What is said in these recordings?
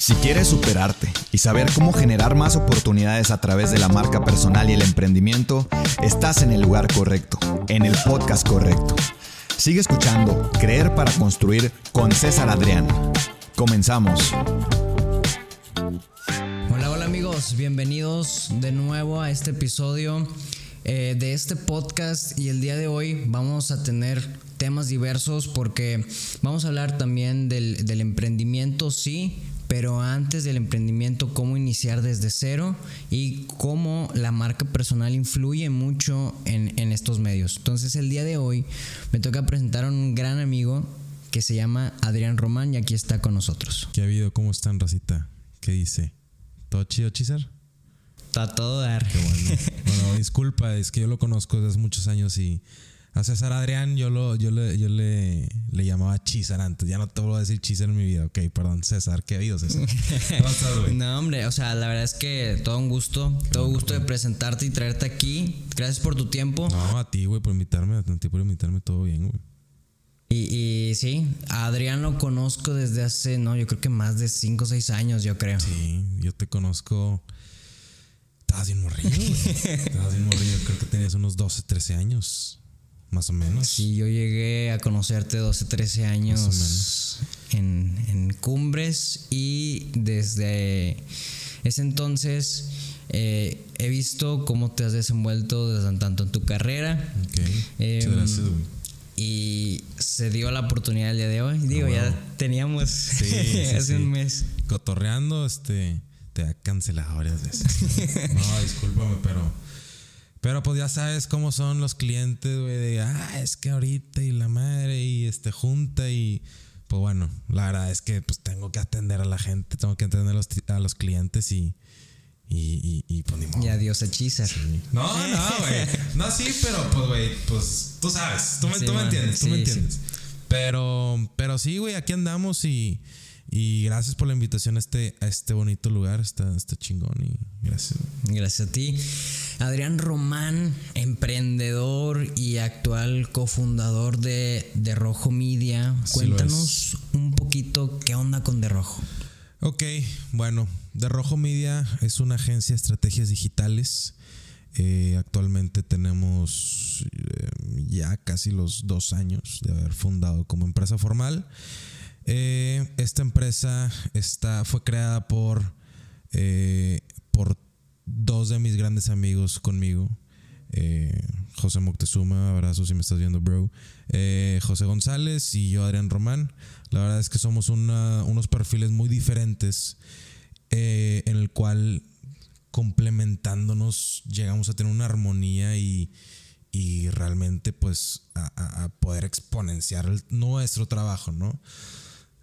Si quieres superarte y saber cómo generar más oportunidades a través de la marca personal y el emprendimiento, estás en el lugar correcto, en el podcast correcto. Sigue escuchando Creer para Construir con César Adrián. Comenzamos. Hola, hola amigos, bienvenidos de nuevo a este episodio eh, de este podcast y el día de hoy vamos a tener temas diversos porque vamos a hablar también del, del emprendimiento, sí, pero antes del emprendimiento, cómo iniciar desde cero y cómo la marca personal influye mucho en, en, estos medios. Entonces el día de hoy me toca presentar a un gran amigo que se llama Adrián Román y aquí está con nosotros. ¿Qué ha habido? ¿Cómo están, Racita? ¿Qué dice? ¿Todo chido, Chisar? Está todo dar. Qué bueno. bueno, disculpa, es que yo lo conozco desde hace muchos años y a César Adrián yo, lo, yo, le, yo le, le llamaba Chisar antes. Ya no te vuelvo a decir Chisar en mi vida. Ok, perdón, César. ¿Qué ha habido, César? no, hombre, o sea, la verdad es que todo un gusto. Todo un gusto de presentarte y traerte aquí. Gracias por tu tiempo. No, a ti, güey, por invitarme. A ti por invitarme. Todo bien, güey. Y, y, sí, a Adrián lo conozco desde hace, no, yo creo que más de 5 o 6 años, yo creo. Sí, yo te conozco. Estabas bien morrido, güey. Estabas bien morrido. Creo que tenías unos 12, 13 años. Más o menos. Sí, yo llegué a conocerte 12, 13 años en, en, Cumbres y desde ese entonces eh, he visto cómo te has desenvuelto desde tanto en tu carrera. Okay. Eh, gracias, y se dio la oportunidad el día de hoy. Digo, oh, wow. ya teníamos sí, sí, hace sí. un mes. Cotorreando, este, te ha cancelado varias veces. no, discúlpame, pero pero pues ya sabes cómo son los clientes, güey, de, ah, es que ahorita y la madre y este junta y pues bueno, la verdad es que pues tengo que atender a la gente, tengo que atender a los, a los clientes y y, y, y pues ni modo. Y adiós hechiza. Sí. No, no, güey. No, sí, pero pues, güey, pues tú sabes, tú me, sí, tú me entiendes, tú sí, me entiendes. Pero, pero sí, güey, aquí andamos y, y gracias por la invitación a este, a este bonito lugar, está, está chingón y gracias. Gracias a ti. Adrián Román, emprendedor y actual cofundador de, de Rojo Media. Cuéntanos un poquito qué onda con De Rojo. Ok, bueno, De Rojo Media es una agencia de estrategias digitales. Eh, actualmente tenemos eh, ya casi los dos años de haber fundado como empresa formal. Eh, esta empresa está, fue creada por, por dos de mis grandes amigos conmigo. Eh, José Moctezuma, abrazo si me estás viendo, bro. Eh, José González y yo, Adrián Román. La verdad es que somos unos perfiles muy diferentes eh, en el cual complementándonos llegamos a tener una armonía y, realmente pues a, poder exponenciar nuestro trabajo, ¿no?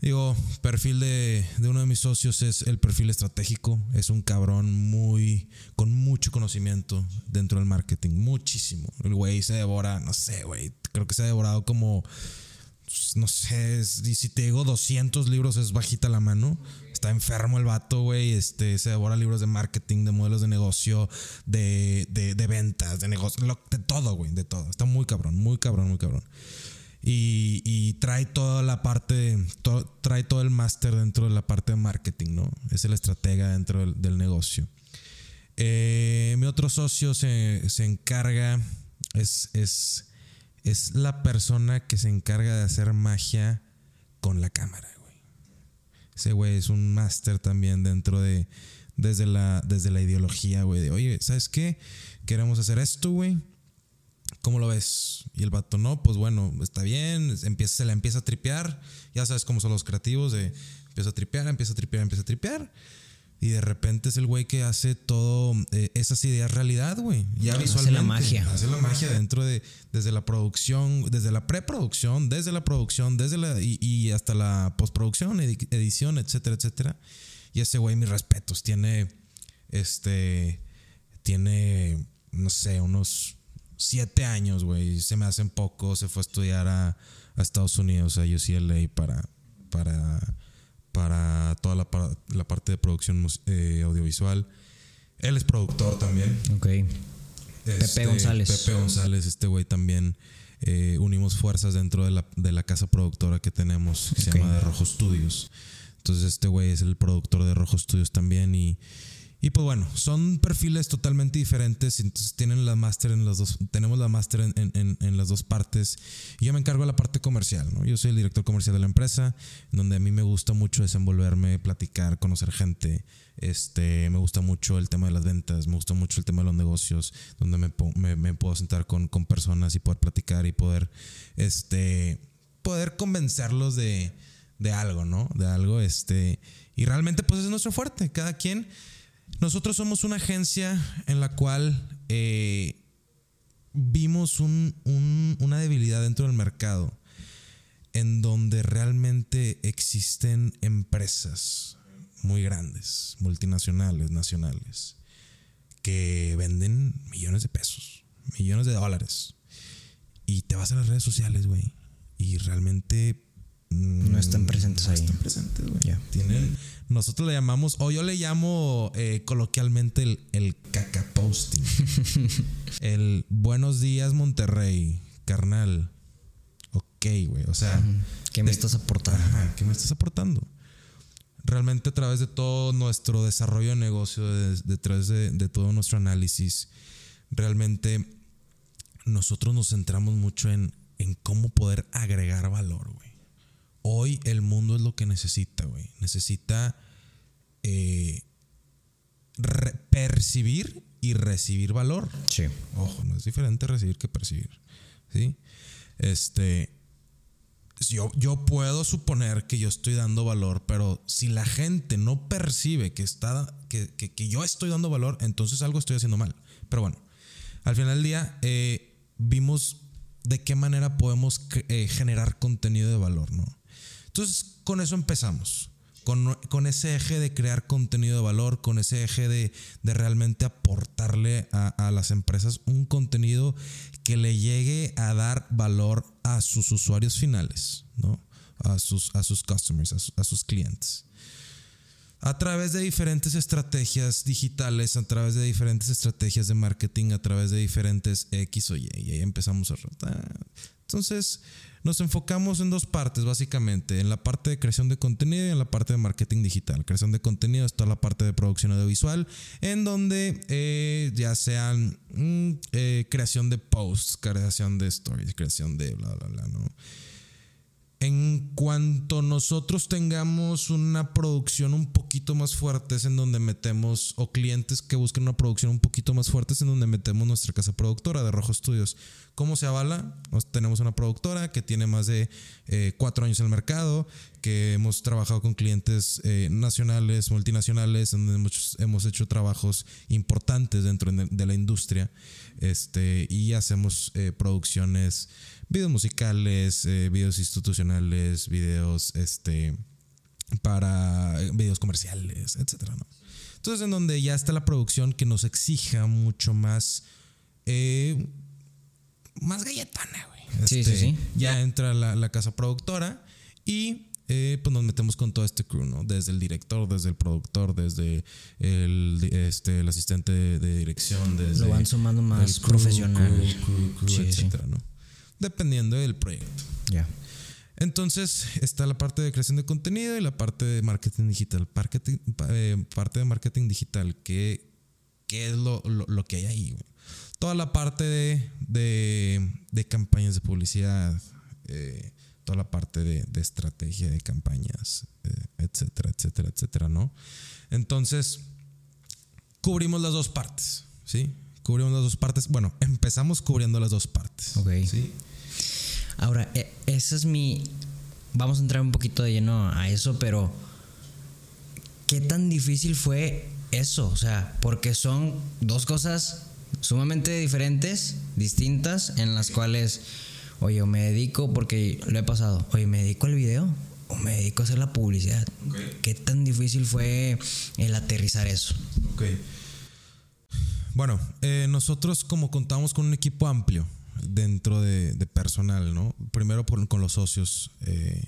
Digo, perfil de, uno de mis socios es el perfil estratégico. Es un cabrón muy. con mucho conocimiento dentro del marketing. Muchísimo. El güey se devora, no sé, güey. Creo que se ha devorado como. No sé, si te digo 200 libros es bajita la mano. Está enfermo el vato, güey. Este, se devora libros de marketing, de modelos de negocio, de, de, de ventas, de negocio, de todo, güey, de todo. Está muy cabrón, muy cabrón, muy cabrón. Y, trae toda la parte, trae todo el máster dentro de la parte de marketing, ¿no? Es el estratega dentro del, del negocio. Eh, mi otro socio se, se encarga, es, es, es, la persona que se encarga de hacer magia con la cámara, güey. Ese güey es un máster también dentro de, desde la, desde la ideología, güey, de, oye, ¿sabes qué? Queremos hacer esto, güey ¿Cómo lo ves? Y el vato, no, pues bueno, está bien, empieza, se la empieza a tripear, ya sabes cómo son los creativos, de empieza a tripear, empieza a tripear, empieza a tripear. Y de repente es el güey que hace todo eh, esas ideas realidad, güey. Ya no, visualmente. Hace la magia. Hace la magia dentro de, desde la producción, desde la preproducción, desde la producción, desde la, y, y hasta la postproducción, edición, etcétera, etcétera. Y ese güey, mis respetos, tiene, este, tiene, no sé, unos siete años, güey. Se me hacen poco. Se fue a estudiar a, a Estados Unidos, a UCLA, para, para, para toda la, para la parte de producción eh, audiovisual. Él es productor también. Ok. Este, Pepe González. Pepe González, este güey también. Eh, unimos fuerzas dentro de la, de la, casa productora que tenemos, que okay. se llama De Rojo Studios. Entonces este güey es el productor de Rojo Studios también y, y pues bueno, son perfiles totalmente diferentes. Entonces tienen la máster en las dos, tenemos la máster en, en, las dos partes. Yo me encargo de la parte comercial, ¿no? Yo soy el director comercial de la empresa, donde a mí me gusta mucho desenvolverme, platicar, conocer gente. Este, me gusta mucho el tema de las ventas, me gusta mucho el tema de los negocios, donde me puedo sentar con, con, personas y poder platicar y poder, este, poder convencerlos de, de algo, ¿no? De algo, este, y realmente pues es nuestro fuerte. Cada quien nosotros somos una agencia en la cual eh, vimos una debilidad dentro del mercado en donde realmente existen empresas muy grandes, multinacionales, nacionales, que venden millones de pesos, millones de dólares. Y te vas a las redes sociales, güey. Y realmente no están presentes no ahí. Están presentes, güey. Tienen, nosotros le llamamos, o yo le llamo eh, coloquialmente el, el caca posting. el buenos días, Monterrey, carnal. Ok, güey. O sea. ¿Qué me estás aportando? Ajá, ¿qué me estás aportando? Realmente a través de todo nuestro desarrollo de negocio, detrás de, de todo nuestro análisis, realmente nosotros nos centramos mucho en, en cómo poder agregar valor, güey hoy el mundo es lo que necesita, güey. Necesita eh, percibir y recibir valor. Sí. Ojo, no es diferente recibir que percibir. ¿Sí? Este. Yo, yo puedo suponer que yo estoy dando valor, pero si la gente no percibe que, está, que, que, yo estoy dando valor, entonces algo estoy haciendo mal. Pero bueno, al final del día eh, vimos de qué manera podemos eh, generar contenido de valor, ¿no? Entonces, con eso empezamos. Con, ese eje de crear contenido de valor, con ese eje de, realmente aportarle a, las empresas un contenido que le llegue a dar valor a sus usuarios finales, ¿no? a, sus, a sus customers, a, a sus clientes. A través de diferentes estrategias digitales, a través de diferentes estrategias de marketing, a través de diferentes X o Y, y ahí empezamos a rotar. Entonces, nos enfocamos en dos partes, básicamente, en la parte de creación de contenido y en la parte de marketing digital. Creación de contenido está la parte de producción audiovisual, en donde eh, ya sean mm, eh, creación de posts, creación de stories, creación de bla, bla, bla, ¿no? En cuanto nosotros tengamos una producción un poquito más fuerte, en donde metemos, o clientes que busquen una producción un poquito más fuerte, en donde metemos nuestra casa productora de Rojo Studios. ¿Cómo se avala? tenemos una productora que tiene más de eh, cuatro años en el mercado, que hemos trabajado con clientes eh, nacionales, multinacionales, donde hemos, hemos, hecho trabajos importantes dentro de la industria este, y hacemos eh, producciones videos musicales, eh, videos institucionales, videos este, para eh, videos comerciales, etcétera, ¿no? Entonces, en donde ya está la producción que nos exija mucho más, eh, más galletana, güey. sí, sí, este, sí. Ya entra la, la casa productora y pues nos metemos con todo este crew, ¿no? Desde el director, desde el productor, desde el, este, el asistente de, dirección, desde... Lo van sumando más profesional. etcétera, ¿no? Dependiendo del proyecto. Ya. Entonces está la parte de creación de contenido y la parte de marketing digital. Marketing, eh, parte de marketing digital, ¿qué, qué es lo, lo, que hay ahí? Toda la parte de, de, campañas de publicidad, eh, toda la parte de, de estrategia de campañas, eh, etcétera, etcétera, etcétera, ¿no? Entonces, cubrimos las dos partes, ¿sí? Cubrimos las dos partes. Bueno, empezamos cubriendo las dos partes. Ok. ¿sí? Ahora, e, ese es mi. Vamos a entrar un poquito de lleno a eso, pero. ¿Qué tan difícil fue eso? O sea, porque son dos cosas sumamente diferentes, distintas, en las cuales, oye, o me dedico, porque lo he pasado, oye, me dedico al video o me dedico a hacer la publicidad. ¿Qué tan difícil fue el aterrizar eso? Ok. Bueno, eh, nosotros como contamos con un equipo amplio dentro de, personal, ¿no? Primero con los socios eh,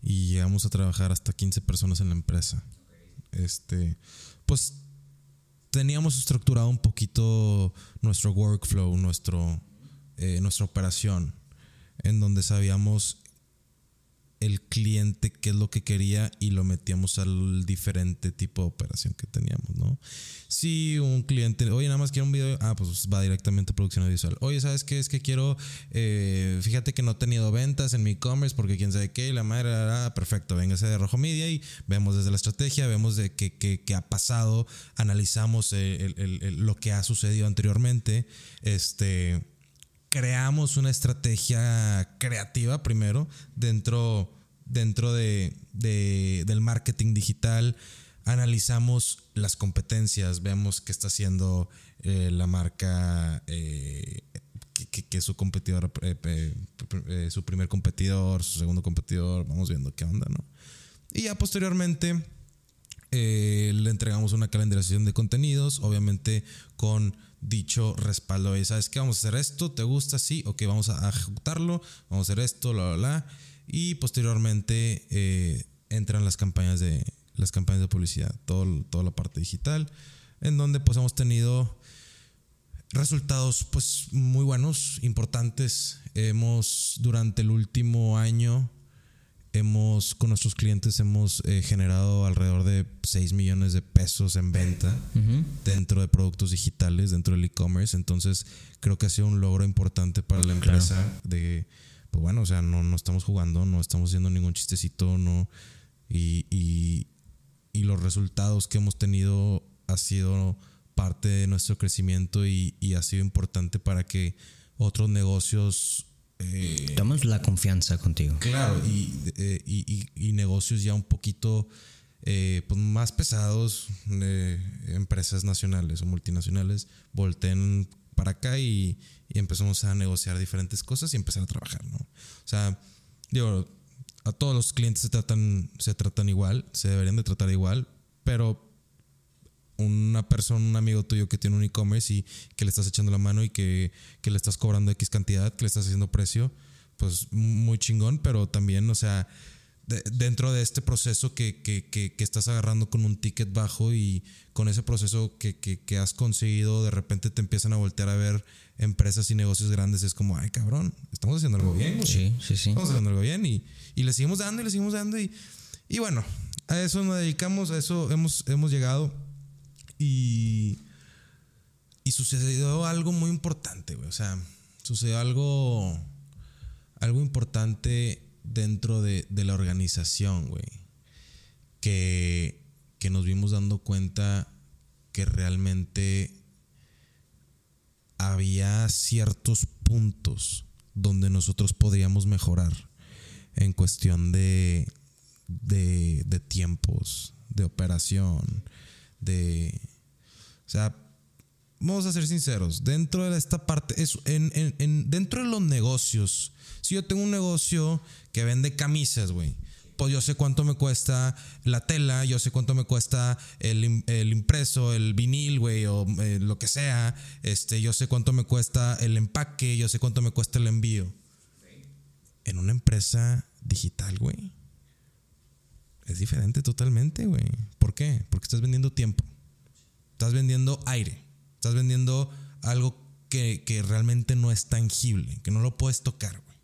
y llegamos a trabajar hasta 15 personas en la empresa. Este, pues teníamos estructurado un poquito nuestro workflow, nuestro, eh, nuestra operación, en donde sabíamos el cliente qué es lo que quería y lo metíamos al diferente tipo de operación que teníamos, ¿no? Si un cliente, oye, nada más quiero un video, ah, pues va directamente a producción visual. Oye, ¿sabes qué? Es que quiero, eh, fíjate que no he tenido ventas en mi e-commerce porque quién sabe qué, y la madre, ah, perfecto, véngase de Rojo Media y vemos desde la estrategia, vemos de qué, qué, ha pasado, analizamos lo que ha sucedido anteriormente, este creamos una estrategia creativa primero dentro, dentro de, del marketing digital. Analizamos las competencias, vemos qué está haciendo eh, la marca, eh, que, es su competidor, eh, su primer competidor, su segundo competidor, vamos viendo qué onda, ¿no? Y ya posteriormente le entregamos una calendarización de contenidos, obviamente con dicho respaldo. Y sabes que vamos a hacer esto, ¿te gusta? Sí, ok, vamos a ejecutarlo, vamos a hacer esto, la, la, la. Y posteriormente eh, entran las campañas de las campañas de publicidad, todo, toda la parte digital, en donde pues hemos tenido resultados pues muy buenos, importantes. Hemos durante el último año hemos con nuestros clientes hemos eh, generado alrededor de 6 millones de pesos en venta dentro de productos digitales, dentro del e-commerce. Entonces, creo que ha sido un logro importante para la empresa de, pues bueno, o sea, no, no estamos jugando, no estamos haciendo ningún chistecito, no. Y, y, y los resultados que hemos tenido ha sido parte de nuestro crecimiento y, y ha sido importante para que otros negocios eh, la confianza contigo. Claro, eh, y, negocios ya un poquito eh, pues más pesados, empresas nacionales o multinacionales, volteen para acá y, empezamos a negociar diferentes cosas y empezar a trabajar, ¿no? O sea, digo, a todos los clientes se tratan, se tratan igual, se deberían de tratar igual, pero una persona, un amigo tuyo que tiene un e-commerce y que le estás echando la mano y que, le estás cobrando X cantidad, que le estás haciendo precio, pues muy chingón, pero también, o sea, dentro de este proceso que, que, estás agarrando con un ticket bajo y con ese proceso que, has conseguido, de repente te empiezan a voltear a ver empresas y negocios grandes, es como, ay cabrón, estamos haciendo algo bien. Sí, sí, sí. Estamos haciendo algo bien y, y le seguimos dando y le seguimos dando y, y bueno, a eso nos dedicamos, a eso hemos, hemos llegado. Y, sucedió algo muy importante, güey. O sea, sucedió algo, algo importante dentro de, la organización, güey. Que, que nos vimos dando cuenta que realmente había ciertos puntos donde nosotros podríamos mejorar en cuestión de, de, de tiempos, de operación, de... O sea, vamos a ser sinceros, dentro de esta parte, es, en, dentro de los negocios, si yo tengo un negocio que vende camisas, güey, pues yo sé cuánto me cuesta la tela, yo sé cuánto me cuesta el, impreso, el vinil, güey, o eh, lo que sea, este, yo sé cuánto me cuesta el empaque, yo sé cuánto me cuesta el envío. En una empresa digital, güey, es diferente totalmente, güey. ¿Por qué? Porque estás vendiendo tiempo. Estás vendiendo aire. Estás vendiendo algo que, realmente no es tangible, que no lo puedes tocar, güey.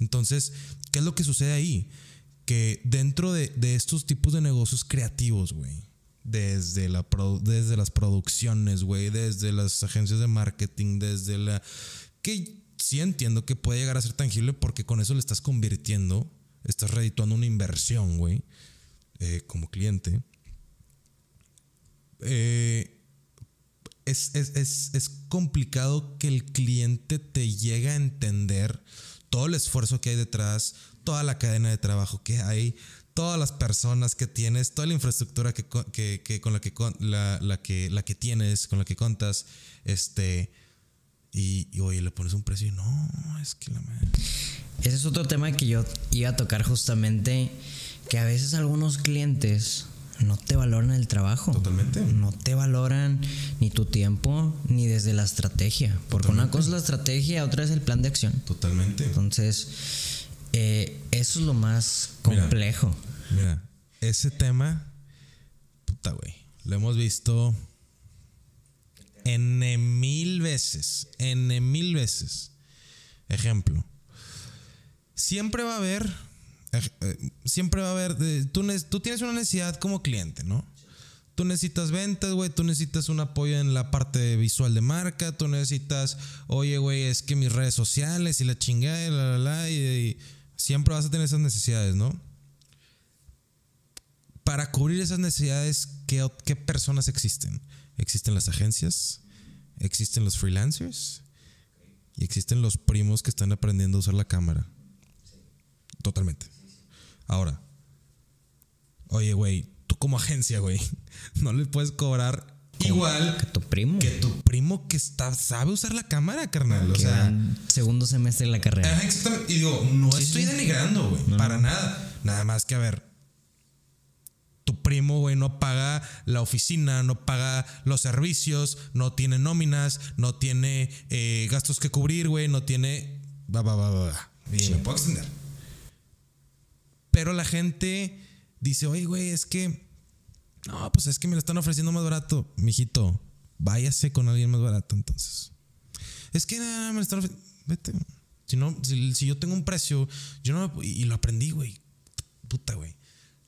Entonces, ¿qué es lo que sucede ahí? Que dentro de, estos tipos de negocios creativos, güey, desde, la, desde las producciones, güey, desde las agencias de marketing, desde la... que sí entiendo que puede llegar a ser tangible porque con eso le estás convirtiendo, estás redituando una inversión, güey. Eh, como cliente, eh, es, complicado que el cliente te llegue a entender todo el esfuerzo que hay detrás, toda la cadena de trabajo que hay, todas las personas que tienes, toda la infraestructura que, con la que, la, que la que tienes, con la que contas, este y, y, oye, le pones un precio y no, es que la madre. Ese es otro tema que yo iba a tocar justamente que a veces algunos clientes no te valoran el trabajo. Totalmente. No te valoran ni tu tiempo ni desde la estrategia. Porque una cosa es la estrategia, otra es el plan de acción. Totalmente. Entonces, eh, eso es lo más complejo. Mira, ese tema, puta, güey, lo hemos visto N mil veces. N mil veces. Ejemplo. Siempre va a haber siempre va a haber, eh, tú, tú tienes una necesidad como cliente, ¿no? Tú necesitas ventas, güey, tú necesitas un apoyo en la parte visual de marca, tú necesitas, oye, güey, es que mis redes sociales y la chingada y la, la, la, y, siempre vas a tener esas necesidades, ¿no? Para cubrir esas necesidades, ¿qué, ot- qué personas existen? Existen las agencias, existen los freelancers y existen los primos que están aprendiendo a usar la cámara. Totalmente. Ahora, oye, güey, tú como agencia, güey, no le puedes cobrar igual Que tu primo. que tu primo que está, sabe usar la cámara, carnal. O sea, segundo semestre de la carrera. Ajá, exactamente. Y digo, no estoy denigrando, güey. para nada. Nada más que a ver. Tu primo, güey, no paga la oficina, no paga los servicios, no tiene nóminas, no tiene eh, gastos que cubrir, güey, no tiene. Va, va, va, va, va. Y me puedo extender. Pero la gente dice, oye, güey, es que. No, pues es que me lo están ofreciendo más barato. Mijito, váyase con alguien más barato entonces. Es que nada, me lo están ofreciendo. Vete. Si, no, si, yo tengo un precio, yo no me- y lo aprendí, güey. Puta, güey.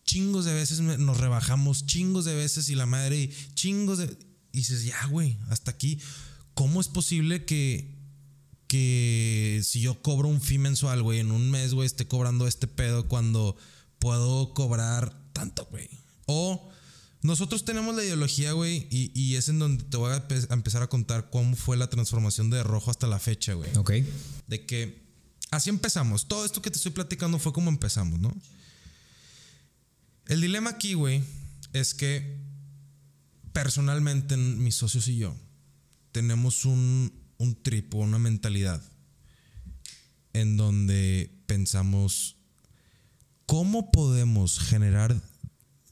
Chingos de veces nos rebajamos, chingos de veces y la madre, chingos de. Y dices, ya, güey, hasta aquí. ¿Cómo es posible que, que si yo cobro un fee mensual, güey, en un mes, güey, esté cobrando este pedo cuando puedo cobrar tanto, güey? O nosotros tenemos la ideología, güey, y, y es en donde te voy a, a empezar a contar cómo fue la transformación de rojo hasta la fecha, güey. Ok. De que así empezamos. Todo esto que te estoy platicando fue como empezamos, ¿no? El dilema aquí, güey, es que personalmente mis socios y yo tenemos un, un trip o una mentalidad en donde pensamos cómo podemos generar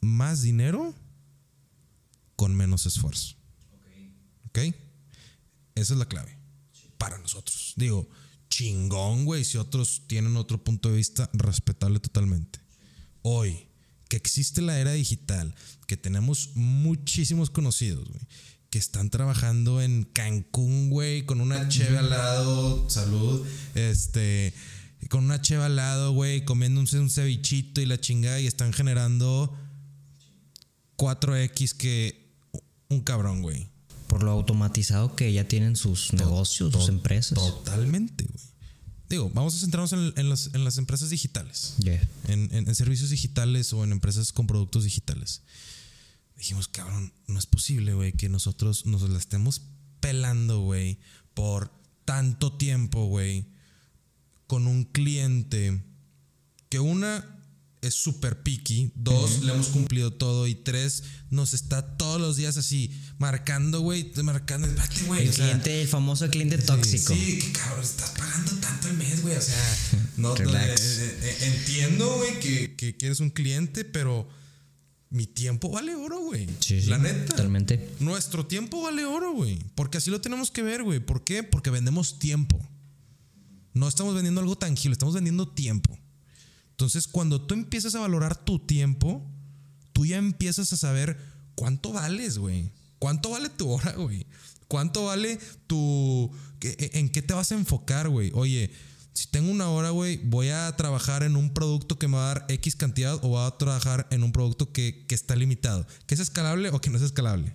más dinero con menos esfuerzo. ¿Ok? Esa es la clave. Para nosotros. Digo, chingón, güey. Si otros tienen otro punto de vista, respetable totalmente. Hoy, que existe la era digital, que tenemos muchísimos conocidos, güey, que están trabajando en Cancún, güey, con una cheve al lado, salud, este, con una cheve al lado, güey, comiéndose un cevichito y la chingada y están generando 4X que un cabrón, güey. Por lo automatizado que ya tienen sus negocios, sus empresas. Totalmente, güey. Digo, vamos a centrarnos en, en las, en las empresas digitales. Yeah. En- en servicios digitales o en empresas con productos digitales. Dijimos, cabrón, no es posible, güey, que nosotros nos la estemos pelando, güey, por tanto tiempo, güey, con un cliente que una es súper picky, dos, le hemos cumplido todo y tres, nos está todos los días así marcando, güey, marcando, espérate, güey. El o sea, cliente, el famoso cliente tóxico. Sí, que cabrón, estás pagando tanto al mes, güey. O sea, no, no, Relax. eh, eh, entiendo, güey, que, que, que eres un cliente, pero mi tiempo vale oro, güey. Sí, sí, La neta. Totalmente. Nuestro tiempo vale oro, güey. Porque así lo tenemos que ver, güey. ¿Por qué? Porque vendemos tiempo. No estamos vendiendo algo tangible, estamos vendiendo tiempo. Entonces, cuando tú empiezas a valorar tu tiempo, tú ya empiezas a saber cuánto vales, güey. ¿Cuánto vale tu hora, güey? ¿Cuánto vale tu... ¿En qué te vas a enfocar, güey? Oye, si tengo una hora, güey, voy a trabajar en un producto que me va a dar X cantidad o voy a trabajar en un producto que, que está limitado. ¿Que es escalable o que no es escalable?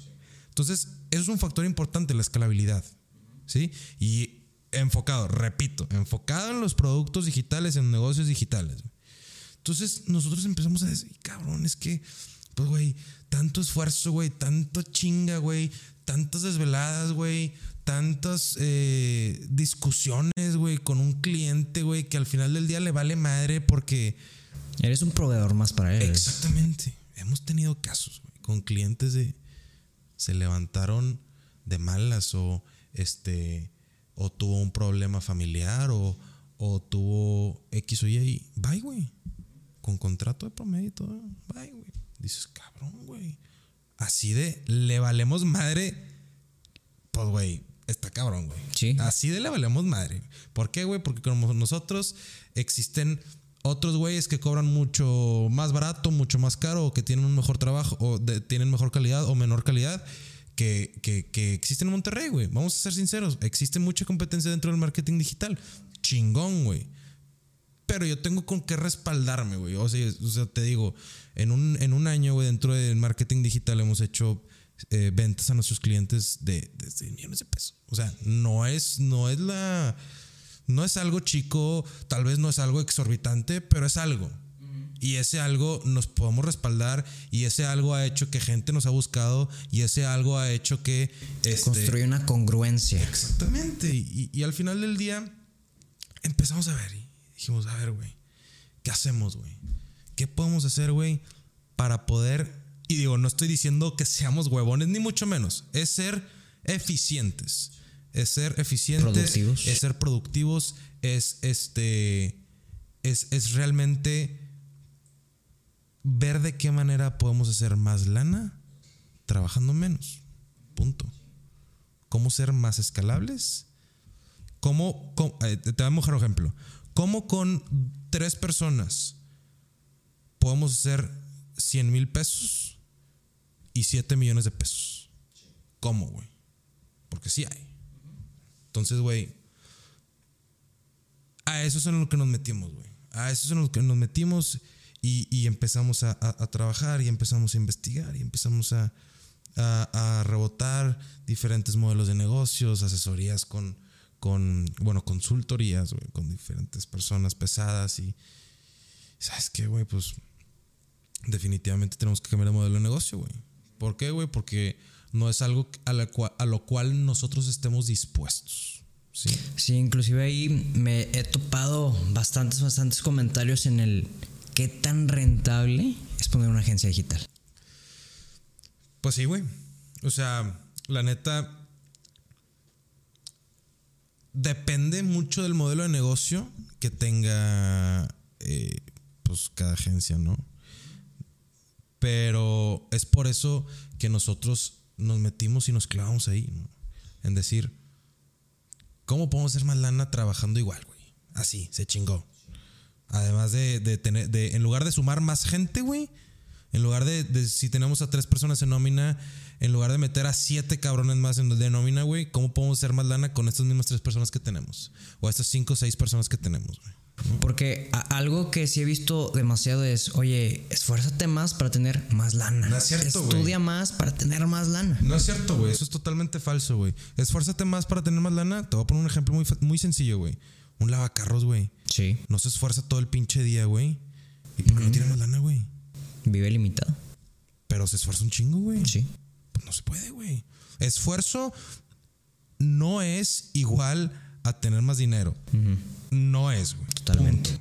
Entonces, eso es un factor importante, la escalabilidad. ¿Sí? Y enfocado, repito, enfocado en los productos digitales, en negocios digitales. Entonces nosotros empezamos a decir, cabrón, es que, pues, güey, tanto esfuerzo, güey, tanto chinga, güey, tantas desveladas, güey, tantas eh, discusiones, güey, con un cliente, güey, que al final del día le vale madre porque... Eres un proveedor más para él. Exactamente. Hemos tenido casos con clientes de... Se levantaron de malas o este... O tuvo un problema familiar o, o tuvo X o Y y bye, güey con contrato de promedio y todo. Bye, güey. Dices, cabrón, güey. Así de le valemos madre. Pues, güey, está cabrón, güey. Sí. Así de le valemos madre. ¿Por qué, güey? Porque como nosotros existen otros güeyes que cobran mucho más barato, mucho más caro, o que tienen un mejor trabajo, o de- tienen mejor calidad o menor calidad. Que, que, que existen en Monterrey, güey. Vamos a ser sinceros. Existe mucha competencia dentro del marketing digital. Chingón, güey. Pero yo tengo con qué respaldarme, güey. O sea, o sea, te digo, en un, en un año, güey, dentro del marketing digital hemos hecho eh, ventas a nuestros clientes de, de, millones de pesos. O sea, no es, no es la. No es algo chico, tal vez no es algo exorbitante, pero es algo. Y ese algo nos podemos respaldar y ese algo ha hecho que gente nos ha buscado y ese algo ha hecho que... Este, Construye una congruencia. Exactamente. Y, y, al final del día empezamos a ver y dijimos, a ver, güey, ¿qué hacemos, güey? ¿Qué podemos hacer, güey, para poder... Y digo, no estoy diciendo que seamos huevones, ni mucho menos. Es ser eficientes. Es ser eficientes. Es ser productivos. Es este... Es, es realmente ver de qué manera podemos hacer más lana trabajando menos. Punto. ¿Cómo ser más escalables? ¿Cómo, eh, te voy a mejor ejemplo. ¿Cómo con tres personas podemos hacer 100 mil pesos y 7 millones de pesos? ¿Cómo, güey? Porque sí hay. Entonces, güey, a eso es en lo que nos metimos, güey. A eso es en lo que nos metimos y, empezamos a, trabajar y empezamos a investigar y empezamos a, rebotar diferentes modelos de negocios, asesorías con, con bueno, consultorías, con diferentes personas pesadas y, ¿sabes qué, güey? Pues definitivamente tenemos que cambiar el modelo de negocio, güey. ¿Por qué, güey? Porque no es algo a, a lo cual nosotros estemos dispuestos. Sí. sí, inclusive ahí me he topado bastantes, bastantes comentarios en el, ¿qué tan rentable es poner una agencia digital? Pues sí, güey. O sea, la neta, depende mucho del modelo de negocio que tenga eh, pues cada agencia, ¿no? Pero es por eso que nosotros nos metimos y nos clavamos ahí, ¿no? En decir, ¿cómo podemos hacer más lana trabajando igual, güey? Así, se chingó. Además de, tener, de, en lugar de sumar más gente, güey, en lugar de, si tenemos a tres personas en nómina, en lugar de meter a siete cabrones más en de nómina, güey, ¿cómo podemos hacer más lana con estas mismas tres personas que tenemos? O a estas cinco o seis personas que tenemos, güey. Porque algo que sí he visto demasiado es, oye, esfuérzate más para tener más lana. No es cierto, Estudia más para tener más lana. No es cierto, güey. Eso es totalmente falso, güey. Esfuérzate más para tener más lana. Te voy a poner un ejemplo muy, muy sencillo, güey un lavacarros, güey. Sí. No se esfuerza todo el pinche día, güey. ¿Y por qué no tiene más lana, güey? Vive limitado. Pero se esfuerza un chingo, güey. Sí. Pues no se puede, güey. Esfuerzo no es igual a tener más dinero. No es, güey. Totalmente.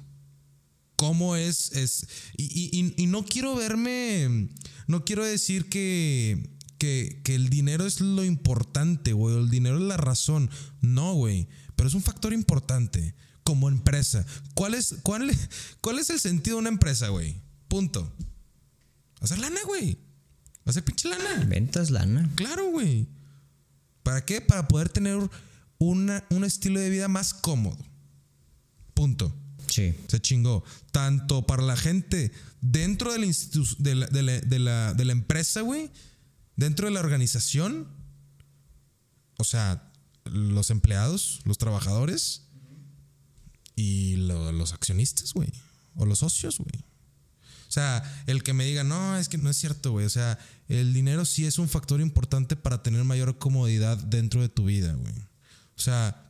¿Cómo es? es y, y, no quiero verme. No quiero decir que, que, que el dinero es lo importante, güey. El dinero es la razón. No, güey pero es un factor importante como empresa. ¿Cuál es, cuál, cuál es el sentido de una empresa, güey? Punto. Hacer lana, güey. Hacer pinche lana. Ventas lana. Claro, güey. ¿Para qué? Para poder tener una, un estilo de vida más cómodo. Punto. Sí. Se chingó. Tanto para la gente dentro de la, de la, de la, de la, de la empresa, güey. Dentro de la organización. O sea, los empleados, los trabajadores y los accionistas, güey. O los socios, güey. Sea, el que me diga, no, es que no es cierto, güey. O sea, el dinero sí es un factor importante para tener mayor comodidad dentro de tu vida, güey. O sea,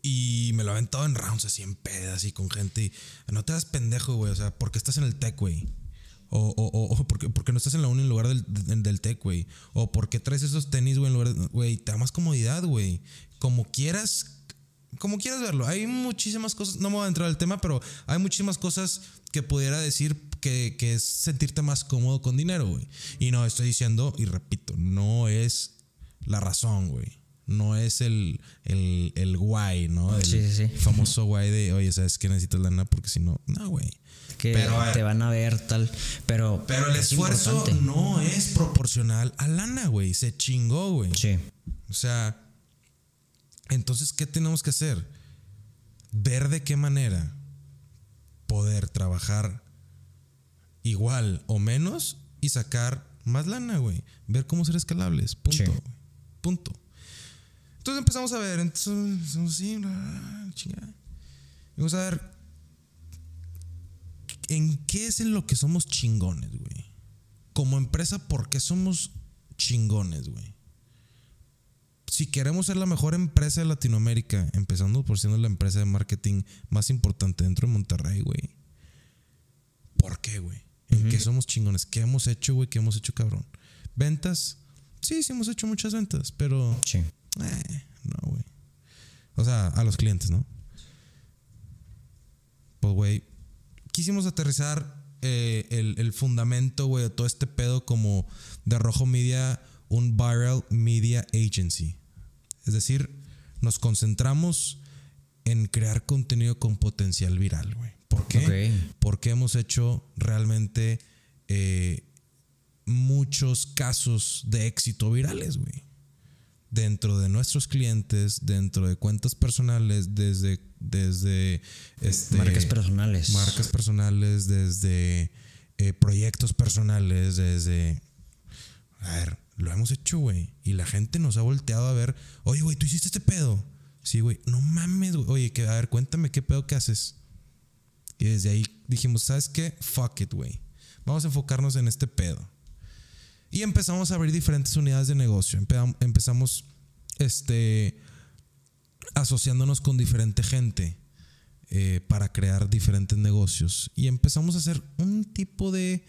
y me lo he aventado en rounds así en pedas y con gente. Y, no te das pendejo, güey. O sea, porque estás en el tech, güey. O, o, o porque, porque, no estás en la uni en lugar del, del, tech, güey. O porque traes esos tenis, güey, en lugar Güey, te da más comodidad, güey. Como quieras, como quieras verlo. Hay muchísimas cosas, no me voy a entrar al tema, pero hay muchísimas cosas que pudiera decir que, que es sentirte más cómodo con dinero, güey. Y no, estoy diciendo, y repito, no es la razón, güey. No es el, el, el guay, ¿no? El sí, sí, sí. famoso guay de, oye, ¿sabes qué necesitas lana? Porque si no, no, güey que te van a ver tal. Pero, pero el esfuerzo no es proporcional a lana, güey. Se chingó, güey. Sí. O sea, entonces, ¿qué tenemos que hacer? Ver de qué manera poder trabajar igual o menos y sacar más lana, güey. Ver cómo ser escalables. Punto. Punto. Entonces empezamos a ver, entonces, sí, chingada. Vamos a ver ¿En qué es en lo que somos chingones, güey? Como empresa, ¿por qué somos chingones, güey? Si queremos ser la mejor empresa de Latinoamérica, empezando por siendo la empresa de marketing más importante dentro de Monterrey, güey. ¿Por qué, güey? ¿En qué somos chingones? ¿Qué hemos hecho, güey? ¿Qué hemos hecho, cabrón? ¿Ventas? Sí, sí hemos hecho muchas ventas, pero... Sí. Eh, no, güey. O sea, a los clientes, ¿no? Pues, güey, quisimos aterrizar eh, el, el fundamento, güey, de todo este pedo como de Rojo Media, un viral media agency. Es decir, nos concentramos en crear contenido con potencial viral, güey. ¿Por qué? Porque hemos hecho realmente eh, muchos casos de éxito virales, güey. Dentro de nuestros clientes, dentro de cuentas personales, desde, desde este, Marcas personales. marcas personales, desde eh, proyectos personales, desde... A ver, lo hemos hecho, güey. Y la gente nos ha volteado a ver, oye, güey, tú hiciste este pedo. Sí, güey, no mames, güey. Oye, que, a ver, cuéntame qué pedo que haces. Y desde ahí dijimos, ¿sabes qué? Fuck it, güey. Vamos a enfocarnos en este pedo. Y empezamos a abrir diferentes unidades de negocio. Empe- Empezamos este, asociándonos con diferente gente eh, para crear diferentes negocios. Y empezamos a hacer un tipo de,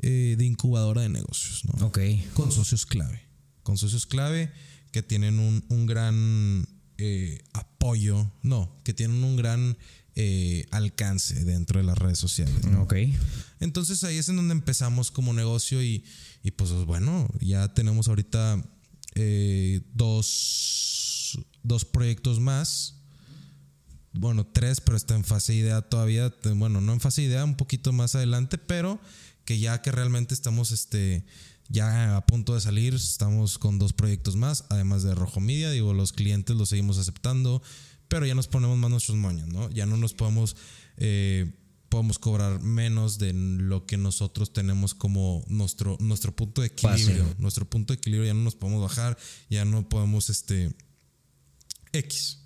eh, de incubadora de negocios, ¿no? Ok. Con socios clave. Con socios clave que tienen un, un gran eh, apoyo, no, que tienen un gran eh, alcance dentro de las redes sociales. ¿no? Ok. Entonces ahí es en donde empezamos como negocio y, y pues bueno, ya tenemos ahorita eh, dos, dos proyectos más. Bueno, tres, pero está en fase de idea todavía. Bueno, no en fase de idea, un poquito más adelante, pero que ya que realmente estamos este, ya a punto de salir, estamos con dos proyectos más, además de Rojo Media. Digo, los clientes los seguimos aceptando, pero ya nos ponemos más nuestros moños, ¿no? Ya no nos podemos, eh, podemos cobrar menos de lo que nosotros tenemos como nuestro, nuestro punto de equilibrio. Fácil. Nuestro punto de equilibrio ya no nos podemos bajar, ya no podemos, este, X.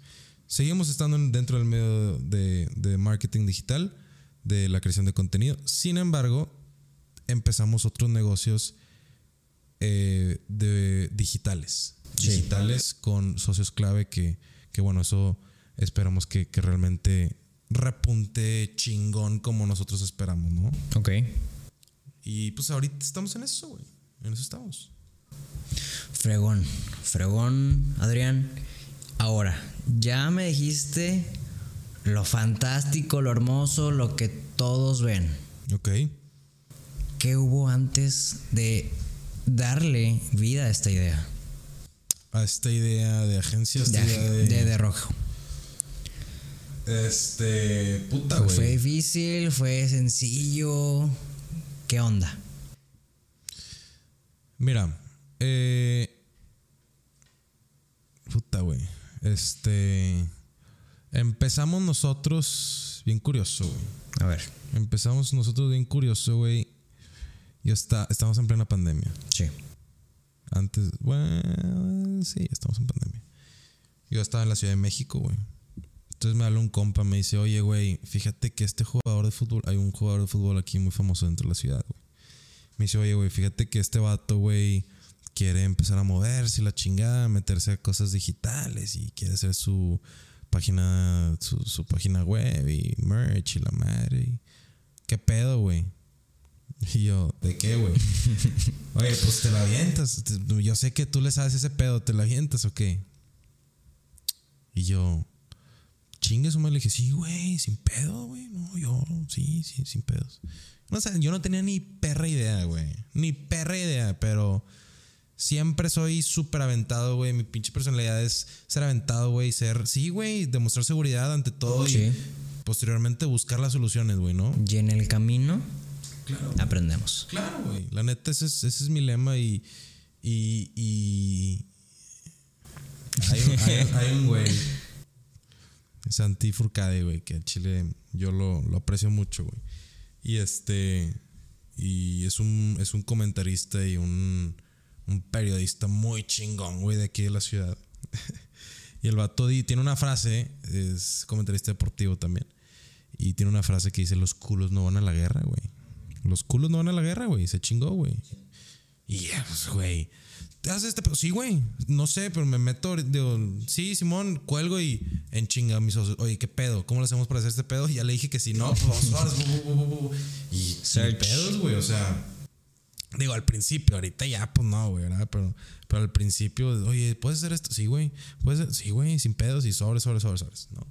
Seguimos estando en- dentro del medio de, de marketing digital, de la creación de contenido. Sin embargo, empezamos otros negocios eh, de digitales. Sí. Digitales con socios clave que, que bueno, eso esperamos que, que realmente repunte chingón como nosotros esperamos, ¿no? Ok. Y pues ahorita estamos en eso, güey. En eso estamos. Fregón. Fregón, Adrián. Ahora, ya me dijiste lo fantástico, lo hermoso, lo que todos ven. Ok. ¿Qué hubo antes de darle vida a esta idea? A esta idea de agencia, esta De, idea de, de rojo. Este. Puta, Fue güey. difícil, fue sencillo. ¿Qué onda? Mira, eh. Puta, güey. Este. Empezamos nosotros. Bien curioso, güey. A ver. Empezamos nosotros bien curioso, güey. Yo está, estamos en plena pandemia. Sí. Antes, bueno, sí, estamos en pandemia. Yo estaba en la Ciudad de México, güey. Entonces me habla un compa, me dice, oye, güey, fíjate que este jugador de fútbol, hay un jugador de fútbol aquí muy famoso dentro de la ciudad, güey. Me dice, oye, güey, fíjate que este vato, güey, quiere empezar a moverse y la chingada, meterse a cosas digitales y quiere hacer su página, su, su página web y merch y la madre. y- ¿Qué pedo, güey? Y yo, ¿de qué, güey? Oye, pues te la avientas. Yo sé que tú le sabes ese pedo, ¿te la avientas o qué? Y yo, chingue su madre. Le dije, sí, güey, sin pedo, güey. No, yo, sí, sí, sin pedos. No sé, yo no tenía ni perra idea, güey. Ni perra idea, pero siempre soy súper aventado, güey. Mi pinche personalidad es ser aventado, güey. Ser, sí, güey, demostrar seguridad ante todo Sí. y posteriormente buscar las soluciones, güey, ¿no? Y en el camino aprendemos. Claro, güey. La neta, ese es, ese es mi lema y. Y. y hay, un- hay- hay un güey. Santi Furcade, güey, que a Chile yo lo, lo aprecio mucho, güey. Y este. Y es un, es un comentarista y un, un periodista muy chingón, güey, de aquí de la ciudad. y el vato tiene una frase, es comentarista deportivo también. Y tiene una frase que dice, los culos no van a la guerra, güey. Los culos no van a la guerra, güey. Se chingó, güey. Y ya, pues, güey. ¿Te haces este pedo? Sí, güey. No sé, pero me meto. Digo, sí, Simón, cuelgo y en chinga mis socios. Oye, ¿qué pedo? ¿Cómo lo hacemos para hacer este pedo? Y ya le dije que si no, pues. Y, Search. pedos, güey. O sea, digo, al principio, ahorita ya, pues no, güey, ¿verdad? Pero, pero al principio, oye, ¿puedes hacer esto? Sí, güey. ¿Puedes hacer? Sí, güey, sin pedos y sobres, sobres, sobres, sobres, ¿no?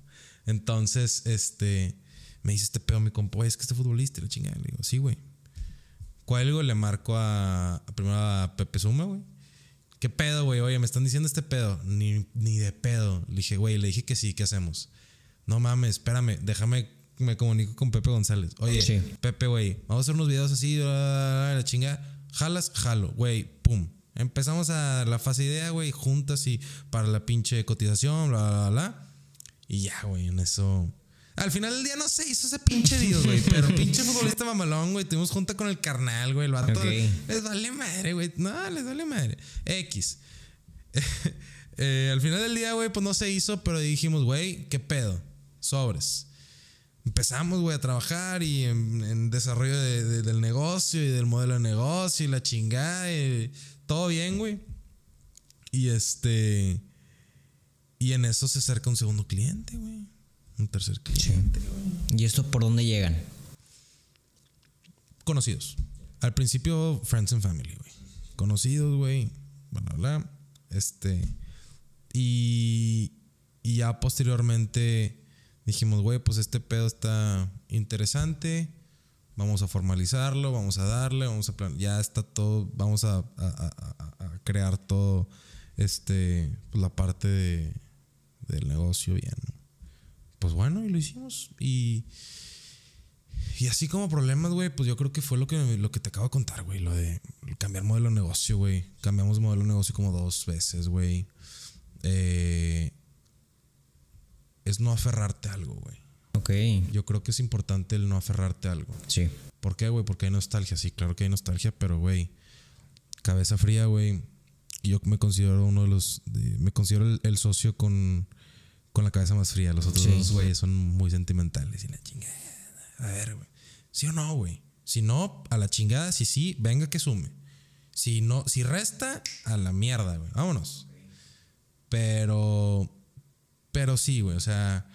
Entonces, este, me dice este pedo mi compa, "Oye, es que este futbolista, y la chingada. Le digo, sí, güey. Cuelgo, le marco a, a primero a Pepe Suma, güey. ¿Qué pedo, güey? Oye, me están diciendo este pedo. Ni, ni de pedo. Le dije, güey, le dije que sí, ¿qué hacemos? No mames, espérame, déjame, me comunico con Pepe González. Oye, Sí. Pepe, güey, vamos a hacer unos videos así, bla, bla, bla, la chinga. Jalas, jalo, güey, pum. Empezamos a la fase idea, güey, juntas y para la pinche cotización, bla, bla, bla, bla. Y ya, güey, en eso. Al final del día no se hizo ese pinche video, güey. Pero pinche futbolista mamalón, güey. Tuvimos junta con el carnal, güey. El vato. Les vale madre, güey. No, les vale madre. X. Eh, al final del día, güey, pues no se hizo, pero dijimos, güey, ¿qué pedo? Sobres. Empezamos, güey, a trabajar y en, en desarrollo de- de- del negocio y del modelo de negocio y la chingada. y todo bien, güey. Y este. Y en eso se acerca un segundo cliente, güey. Un tercer cliente, güey. ¿Y esto por dónde llegan? Conocidos. Al principio, Friends and Family, güey. Conocidos, güey. Bla, bla. Este. Y. Y ya posteriormente dijimos, güey, pues este pedo está interesante. Vamos a formalizarlo, vamos a darle, vamos a plan. Ya está todo. Vamos a, a- a- a- a crear todo. Este. Pues la parte de, del negocio bien, ¿no? Pues bueno, y lo hicimos. Y. Y así como problemas, güey, pues yo creo que fue lo que, lo que te acabo de contar, güey. Lo de cambiar modelo de negocio, güey. Cambiamos de modelo de negocio como dos veces, güey. Eh, es no aferrarte a algo, güey. Ok. Yo creo que es importante el no aferrarte a algo. Sí. ¿Por qué, güey? Porque hay nostalgia. Sí, claro que hay nostalgia, pero, güey, cabeza fría, güey. Yo me considero uno de los. de- me considero el, el socio con, con la cabeza más fría. Los otros Sí. dos, güey, son muy sentimentales y la chingada. A ver, güey. ¿Sí o no, güey? Si no, a la chingada. Si sí, venga que sume. Si no, si resta, a la mierda, güey. Vámonos. Pero. Pero sí, güey. O sea,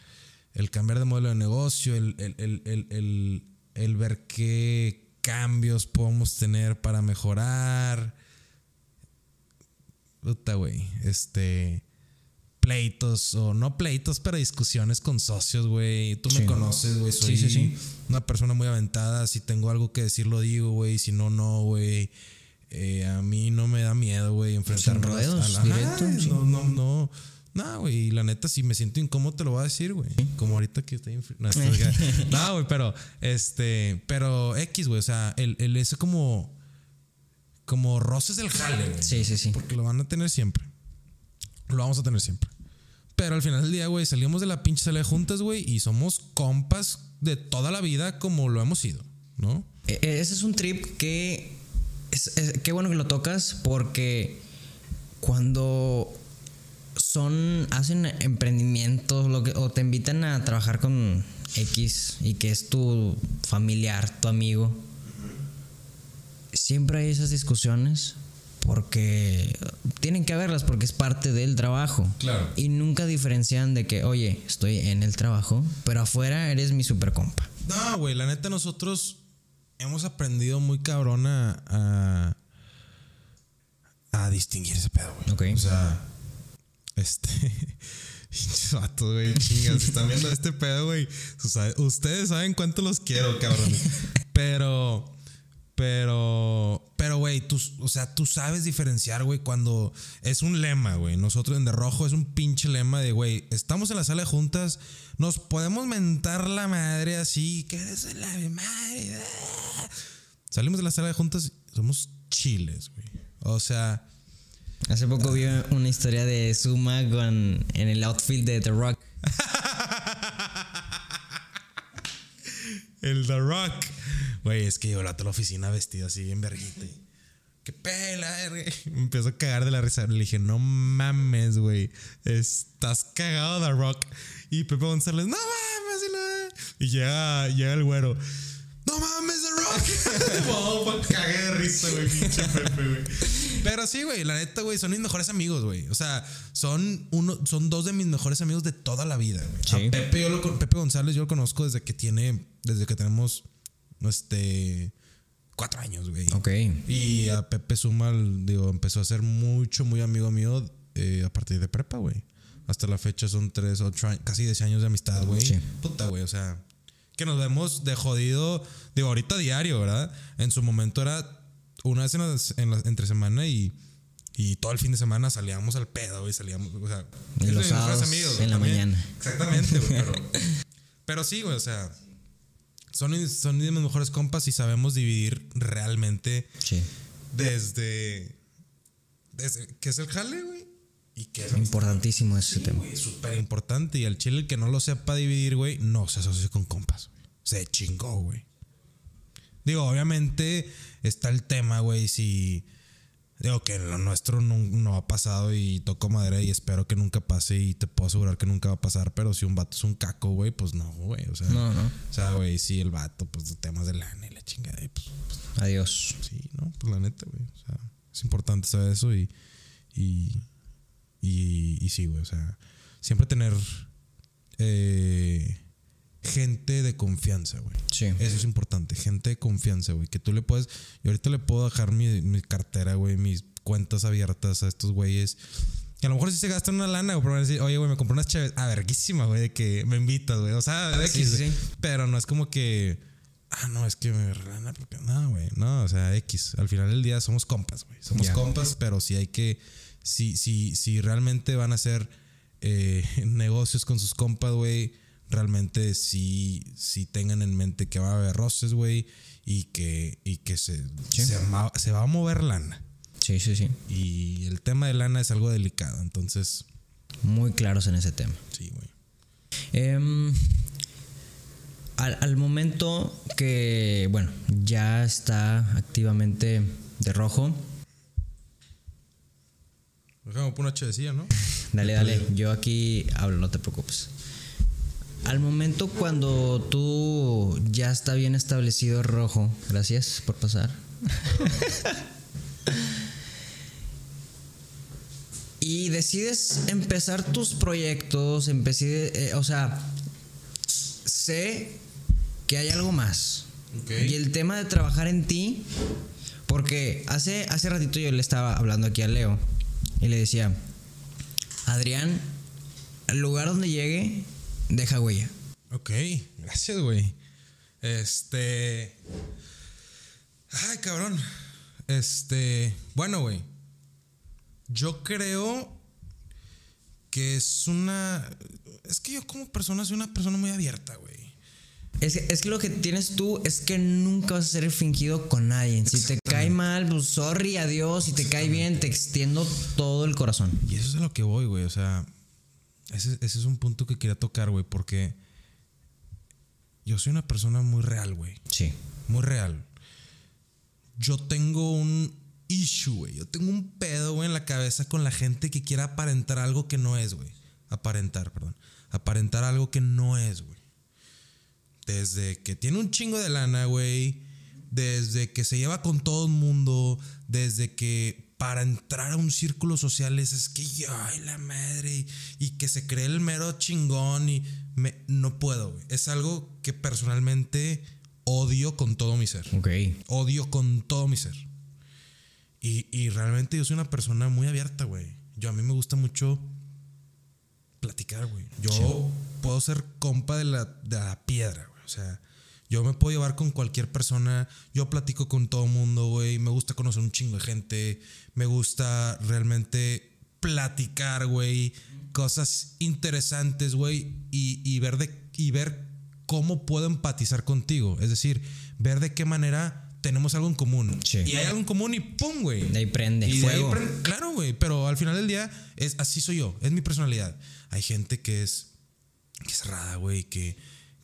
el cambiar de modelo de negocio, el, el, el- el ver qué cambios podemos tener para mejorar. Puta, güey. Este. Pleitos, o no pleitos, pero discusiones con socios, güey. Tú Sí. me conoces, güey. Soy Sí, sí, sí. una persona muy aventada. Si tengo algo que decir, lo digo, güey. Si no, no, güey. Eh, a mí no me da miedo, güey, enfrentarme a las- rodeos, a la- directo, sí. No, no, no. No, güey, y la neta, si me siento incómodo, te lo voy a decir, güey. Como ahorita que estoy No, no, güey, pero, este, pero X, güey, o sea, el, el ese como, como roces del jale, güey. Sí, sí, sí. Porque lo van a tener siempre. Lo vamos a tener siempre. Pero al final del día, güey, salimos de la pinche sala de juntas, güey, y somos compas de toda la vida como lo hemos sido, ¿no? E- Ese es un trip que. Es- qué bueno que lo tocas porque cuando son. hacen emprendimientos lo que, o te invitan a trabajar con X y que es tu familiar, tu amigo, siempre hay esas discusiones porque tienen que haberlas porque es parte del trabajo. Claro. Y nunca diferencian de que, oye, estoy en el trabajo, pero afuera eres mi super compa. No, güey, la neta nosotros hemos aprendido muy cabrón a, a, a distinguir ese pedo, güey. Ok. O sea, este... Vatos, güey, chingas. Están viendo este pedo, güey. Ustedes saben cuánto los quiero, cabrón. Pero... Pero, pero, güey, tú, o sea, tú sabes diferenciar, güey, cuando es un lema, güey. Nosotros en De Rojo es un pinche lema de, güey, estamos en la sala de juntas, nos podemos mentar la madre así, que eres la madre. ah. Salimos de la sala de juntas, somos chiles, güey. O sea, Hace poco vi una historia de Suma con, en el outfit de The Rock. el The Rock. Güey, es que yo la a la oficina vestido así, bien verguita. ¡Qué pela, verga! Me empezó a cagar de la risa. Le dije, no mames, güey. Estás cagado, The Rock. Y Pepe González, no mames. y la- Y llega, llega el güero. ¡No mames, The Rock! oh, cagué de risa, güey, pinche Pepe, güey. Pero sí, güey, la neta, güey, son mis mejores amigos, güey. O sea, son uno, son dos de mis mejores amigos de toda la vida, güey. Sí. Pepe, yo lo, Pepe González, yo lo conozco desde que tiene, desde que tenemos, este, cuatro años, güey. Ok. Y a Pepe Sumal, digo, empezó a ser mucho, muy amigo mío eh, a partir de prepa, güey. Hasta la fecha son tres, ocho años, casi 10 años de amistad, güey. Sí. Puta, güey, o sea, que nos vemos de jodido, digo, ahorita diario, ¿verdad? En su momento era una vez en la, en la- entre semana y, y todo el fin de semana salíamos al pedo, güey, salíamos, o sea, los sábados güey, en la también. mañana. Exactamente, güey, pero, pero sí, güey, o sea, son, son mis mejores compas y sabemos dividir realmente Sí. desde, desde que es el jale, güey, y que es Importantísimo ese tema. súper importante. Y al chile el que no lo sepa dividir, güey, no se asocia con compas. güey. Se chingó, güey. Digo, obviamente está el tema, güey, si... Digo que lo nuestro no, no ha pasado y toco madera y espero que nunca pase y te puedo asegurar que nunca va a pasar, pero si un vato es un caco, güey, pues no, güey, o sea... No, no. O sea, güey, si el vato, pues temas de lana y la chingada, y pues Adiós. Sí, no, pues la neta, güey. O sea, es importante saber eso y. Y. Y, y sí, güey. O sea, siempre tener. eh, gente de confianza, güey. Sí. Eso es importante. Gente de confianza, güey. Que tú le puedes. Yo ahorita le puedo dejar mi, mi cartera, güey. Mis cuentas abiertas a estos güeyes. Que a lo mejor si se gastan una lana, güey, pero van a decir, oye, güey, me compré unas chaves. Ah, verguísima, güey, de que me invitas, güey. O sea, de X, sí. Pero no es como que. Ah, no, es que me lana porque. No, güey. No, o sea, X. Al final del día somos compas, güey. Somos compas, pero sí hay que. Si, si, si realmente van a hacer eh, negocios con sus compas, güey, realmente sí, sí tengan en mente que va a haber roces, güey, y que, y que se, Sí. se, ma- se va a mover lana. Sí, sí, sí. Y el tema de lana es algo delicado, entonces, Muy claros en ese tema. sí, güey. Em, al, al momento que, bueno, ya está activamente de rojo. Déjame poner una chevecilla, ¿no? Dale, dale. Yo aquí hablo, no te preocupes. Al momento cuando tú ya está bien establecido rojo, gracias por pasar. y decides empezar tus proyectos, empecé, eh, o sea, sé que hay algo más. Y el tema de trabajar en ti, porque hace, hace ratito yo le estaba hablando aquí a Leo y le decía, Adrián, al lugar donde llegue, deja huella. Ok, gracias, güey. Este. Ay, cabrón. Este. Bueno, güey. Yo creo que es una. Es que yo como persona soy una persona muy abierta, güey. Es que, es que lo que tienes tú es que nunca vas a ser fingido con nadie. Si te cae mal, pues sorry, adiós. Si te cae bien, te extiendo todo el corazón. Y eso es a lo que voy, güey. O sea, ese, ese es un punto que quería tocar, güey, porque yo soy una persona muy real, güey. Sí. Muy real. Yo tengo un issue, güey. Yo tengo un pedo, güey, en la cabeza con la gente que quiera aparentar algo que no es, güey. Aparentar, perdón. Aparentar algo que no es, güey. Desde que tiene un chingo de lana, güey. Desde que se lleva con todo el mundo. Desde que para entrar a un círculo social es, es que yo, ay, la madre. Y, y que se cree el mero chingón. Y me, no puedo, güey. Es algo que personalmente odio con todo mi ser. Ok. Odio con todo mi ser. Y, y realmente yo soy una persona muy abierta, güey. Yo a mí me gusta mucho platicar, güey. Yo puedo ser compa de la, de la piedra, güey. O sea, yo me puedo llevar con cualquier persona. Yo platico con todo mundo, güey. Me gusta conocer un chingo de gente. Me gusta realmente platicar, güey. Cosas interesantes, güey. Y, y ver de, y ver cómo puedo empatizar contigo. Es decir, ver de qué manera tenemos algo en común. Sí. Y hay algo en común y ¡pum, güey! De ahí prende Y de ahí fuego. prende- claro, güey, pero al final del día es así soy yo, es mi personalidad. Hay gente que es que es cerrada, güey, que,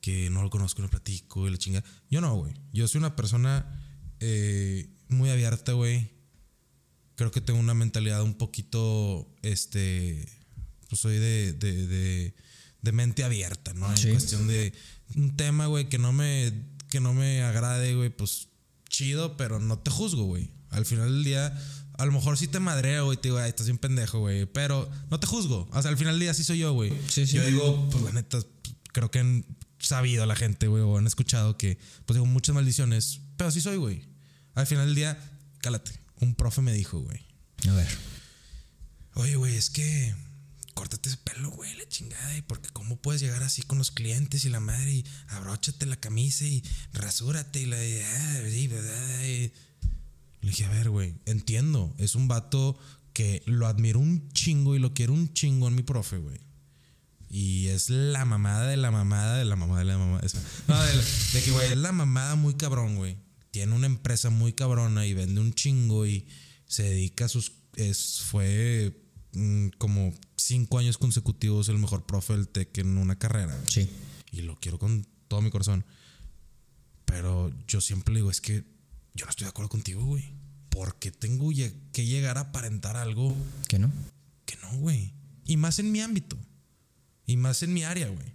que no lo conozco, no platico y la chinga. Yo no, güey. Yo soy una persona eh, muy abierta, güey. Creo que tengo una mentalidad un poquito, este, pues soy de, de, de, de mente abierta, ¿no? Sí. En cuestión de un tema, güey, que no me, que no me agrade, güey, pues chido, pero no te juzgo, güey. Al final del día, a lo mejor sí te madreo, güey, te digo, ay, estás bien pendejo, güey, pero no te juzgo. O sea, al final del día sí soy yo, güey. Sí, sí. Yo digo, pues la neta, creo que sabido la gente, güey, o han escuchado que, pues digo, muchas maldiciones, pero sí soy, güey. Al final del día, cálate. Un profe me dijo, güey. A ver. Oye, güey, es que córtate ese pelo, güey, la chingada. ¿Y porque cómo puedes llegar así con los clientes y la madre? Y abróchate la camisa y rasúrate y la. y, ah, y, Le dije, a ver, güey, entiendo. Es un vato que lo admiro un chingo y lo quiero un chingo en mi profe, güey. Y es la mamada de la mamada de la mamada de la mamada. esa. No, de, de que, güey, es la mamada muy cabrón, güey. Tiene una empresa muy cabrona y vende un chingo y se dedica a sus. Es, fue mm, como cinco años consecutivos el mejor profe del TEC en una carrera. Sí. Y lo quiero con todo mi corazón. Pero yo siempre le digo, es que yo no estoy de acuerdo contigo, güey. Porque tengo que llegar a aparentar algo ¿Qué no? que no, güey. Y más en mi ámbito. Y más en mi área, güey.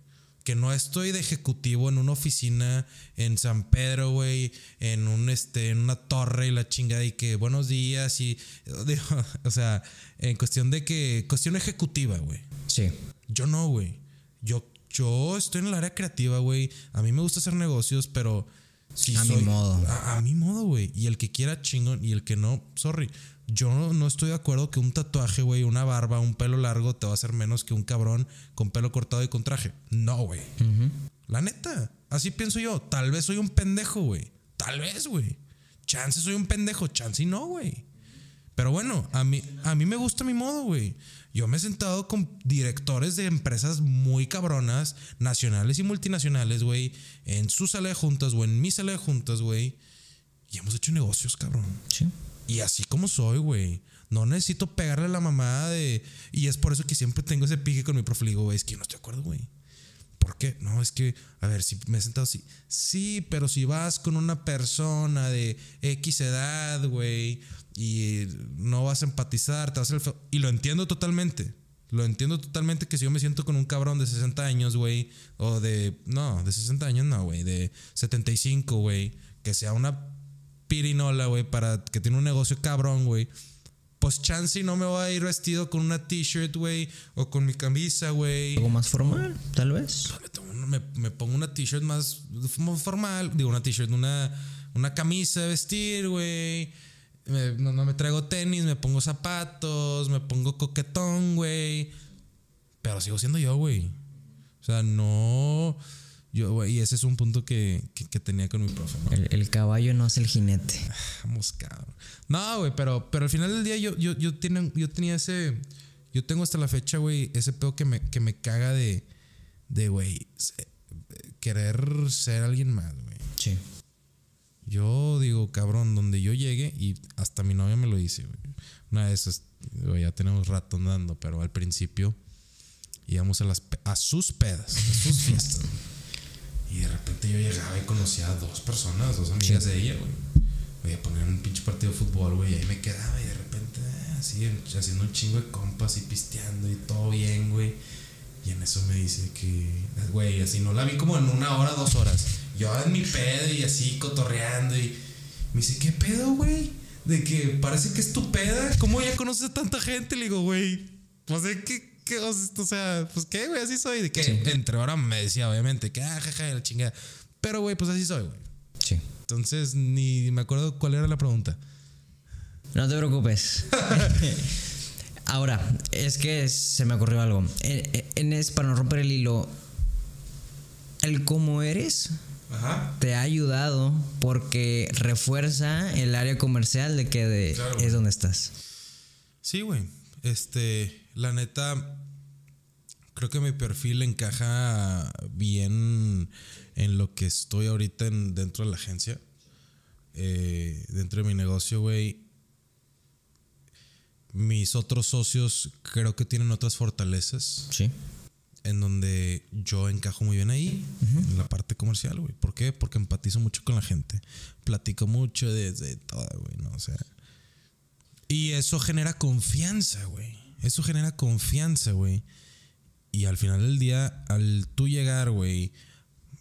Que no estoy de ejecutivo en una oficina en San Pedro, güey, en un este, en una torre y la chingada y que buenos días y digo, o sea, en cuestión de que cuestión ejecutiva, güey. Sí. Yo no, güey. Yo yo estoy en el área creativa, güey. A mí me gusta hacer negocios, pero si A mi modo. A, a mi modo, güey. Y el que quiera chingón y el que no, sorry. Yo no, no estoy de acuerdo que un tatuaje, güey, una barba, un pelo largo te va a hacer menos que un cabrón con pelo cortado y con traje. No, güey. La neta. Así pienso yo. Tal vez soy un pendejo, güey. Tal vez, güey. Chance soy un pendejo. Chance y no, güey. Pero bueno, a mí, a mí me gusta mi modo, güey. Yo me he sentado con directores de empresas muy cabronas, nacionales y multinacionales, güey, en su sala de juntas o en mi sala de juntas, güey. Y hemos hecho negocios, cabrón. Sí. Y así como soy, güey. No necesito pegarle la mamada de. Y es por eso que siempre tengo ese pique con mi profe. Güey, es que no estoy de acuerdo, güey. ¿Por qué? No, es que, a ver, si me he sentado así. Sí, pero si vas con una persona de X edad, güey, y no vas a empatizar, te vas a hacer el feo. Y lo entiendo totalmente. Lo entiendo totalmente que si yo me siento con un cabrón de 60 años, güey, o de. No, de 60 años no, güey, de 75, güey, que sea una pirinola, güey, para que tiene un negocio cabrón, güey. Pues chance y no me voy a ir vestido con una t-shirt, güey, o con mi camisa, güey. Algo más formal, tal vez. Me, pongo una t-shirt más formal. Digo, una t-shirt, una, una camisa de vestir, güey. No, no me traigo tenis, me pongo zapatos, me pongo coquetón, güey. Pero sigo siendo yo, güey. O sea, no. Yo, y ese es un punto que, que- que tenía con mi profe, ¿no? El, el caballo no es el jinete. Vamos, cabrón. No, güey, pero, pero al final del día yo, yo, yo, tiene- yo tenía ese. Yo tengo hasta la fecha, güey, ese pedo que me, que me caga de. De, güey, querer ser alguien más, güey. Sí. Yo digo, cabrón, donde yo llegue, y hasta mi novia me lo dice, güey. Una vez, es- güey, ya tenemos rato andando, pero al principio íbamos a, las, a sus pedas, a sus fiestas. Y de repente yo llegaba y conocía a dos personas, dos amigas de ella, güey. Voy a poner un pinche partido de fútbol, güey, y ahí me quedaba y de repente, ah, así, haciendo un chingo de compas y pisteando y todo bien, güey. Y en eso me dice que, güey, así no la vi como en una hora, dos horas. Yo en mi pedo y así cotorreando y me dice, ¿qué pedo, güey? De que parece que es tu peda. ¿Cómo ya conoces a tanta gente? Le digo, güey, pues de que, que, o sea, o sea, pues qué, güey, así soy. De que Sí. entre ahora me decía, obviamente, que ah, jaja, la chingada. Pero, güey, pues así soy, güey. Sí. Entonces, ni me acuerdo cuál era la pregunta. No te preocupes. Ahora, es que se me ocurrió algo. En, en es, para no romper el hilo, el cómo eres Ajá. te ha ayudado porque refuerza el área comercial de que de- Claro. es donde estás. Sí, güey. Este, la neta, creo que mi perfil encaja bien en lo que estoy ahorita en- dentro de la agencia. Eh, dentro de mi negocio, güey. Mis otros socios creo que tienen otras fortalezas Sí. en donde yo encajo muy bien ahí, en la parte comercial, güey. ¿Por qué? Porque empatizo mucho con la gente. Platico mucho desde todo, güey, ¿no? O sea. Y eso genera confianza, güey. Eso genera confianza, güey. y al final del día, al tú llegar, güey,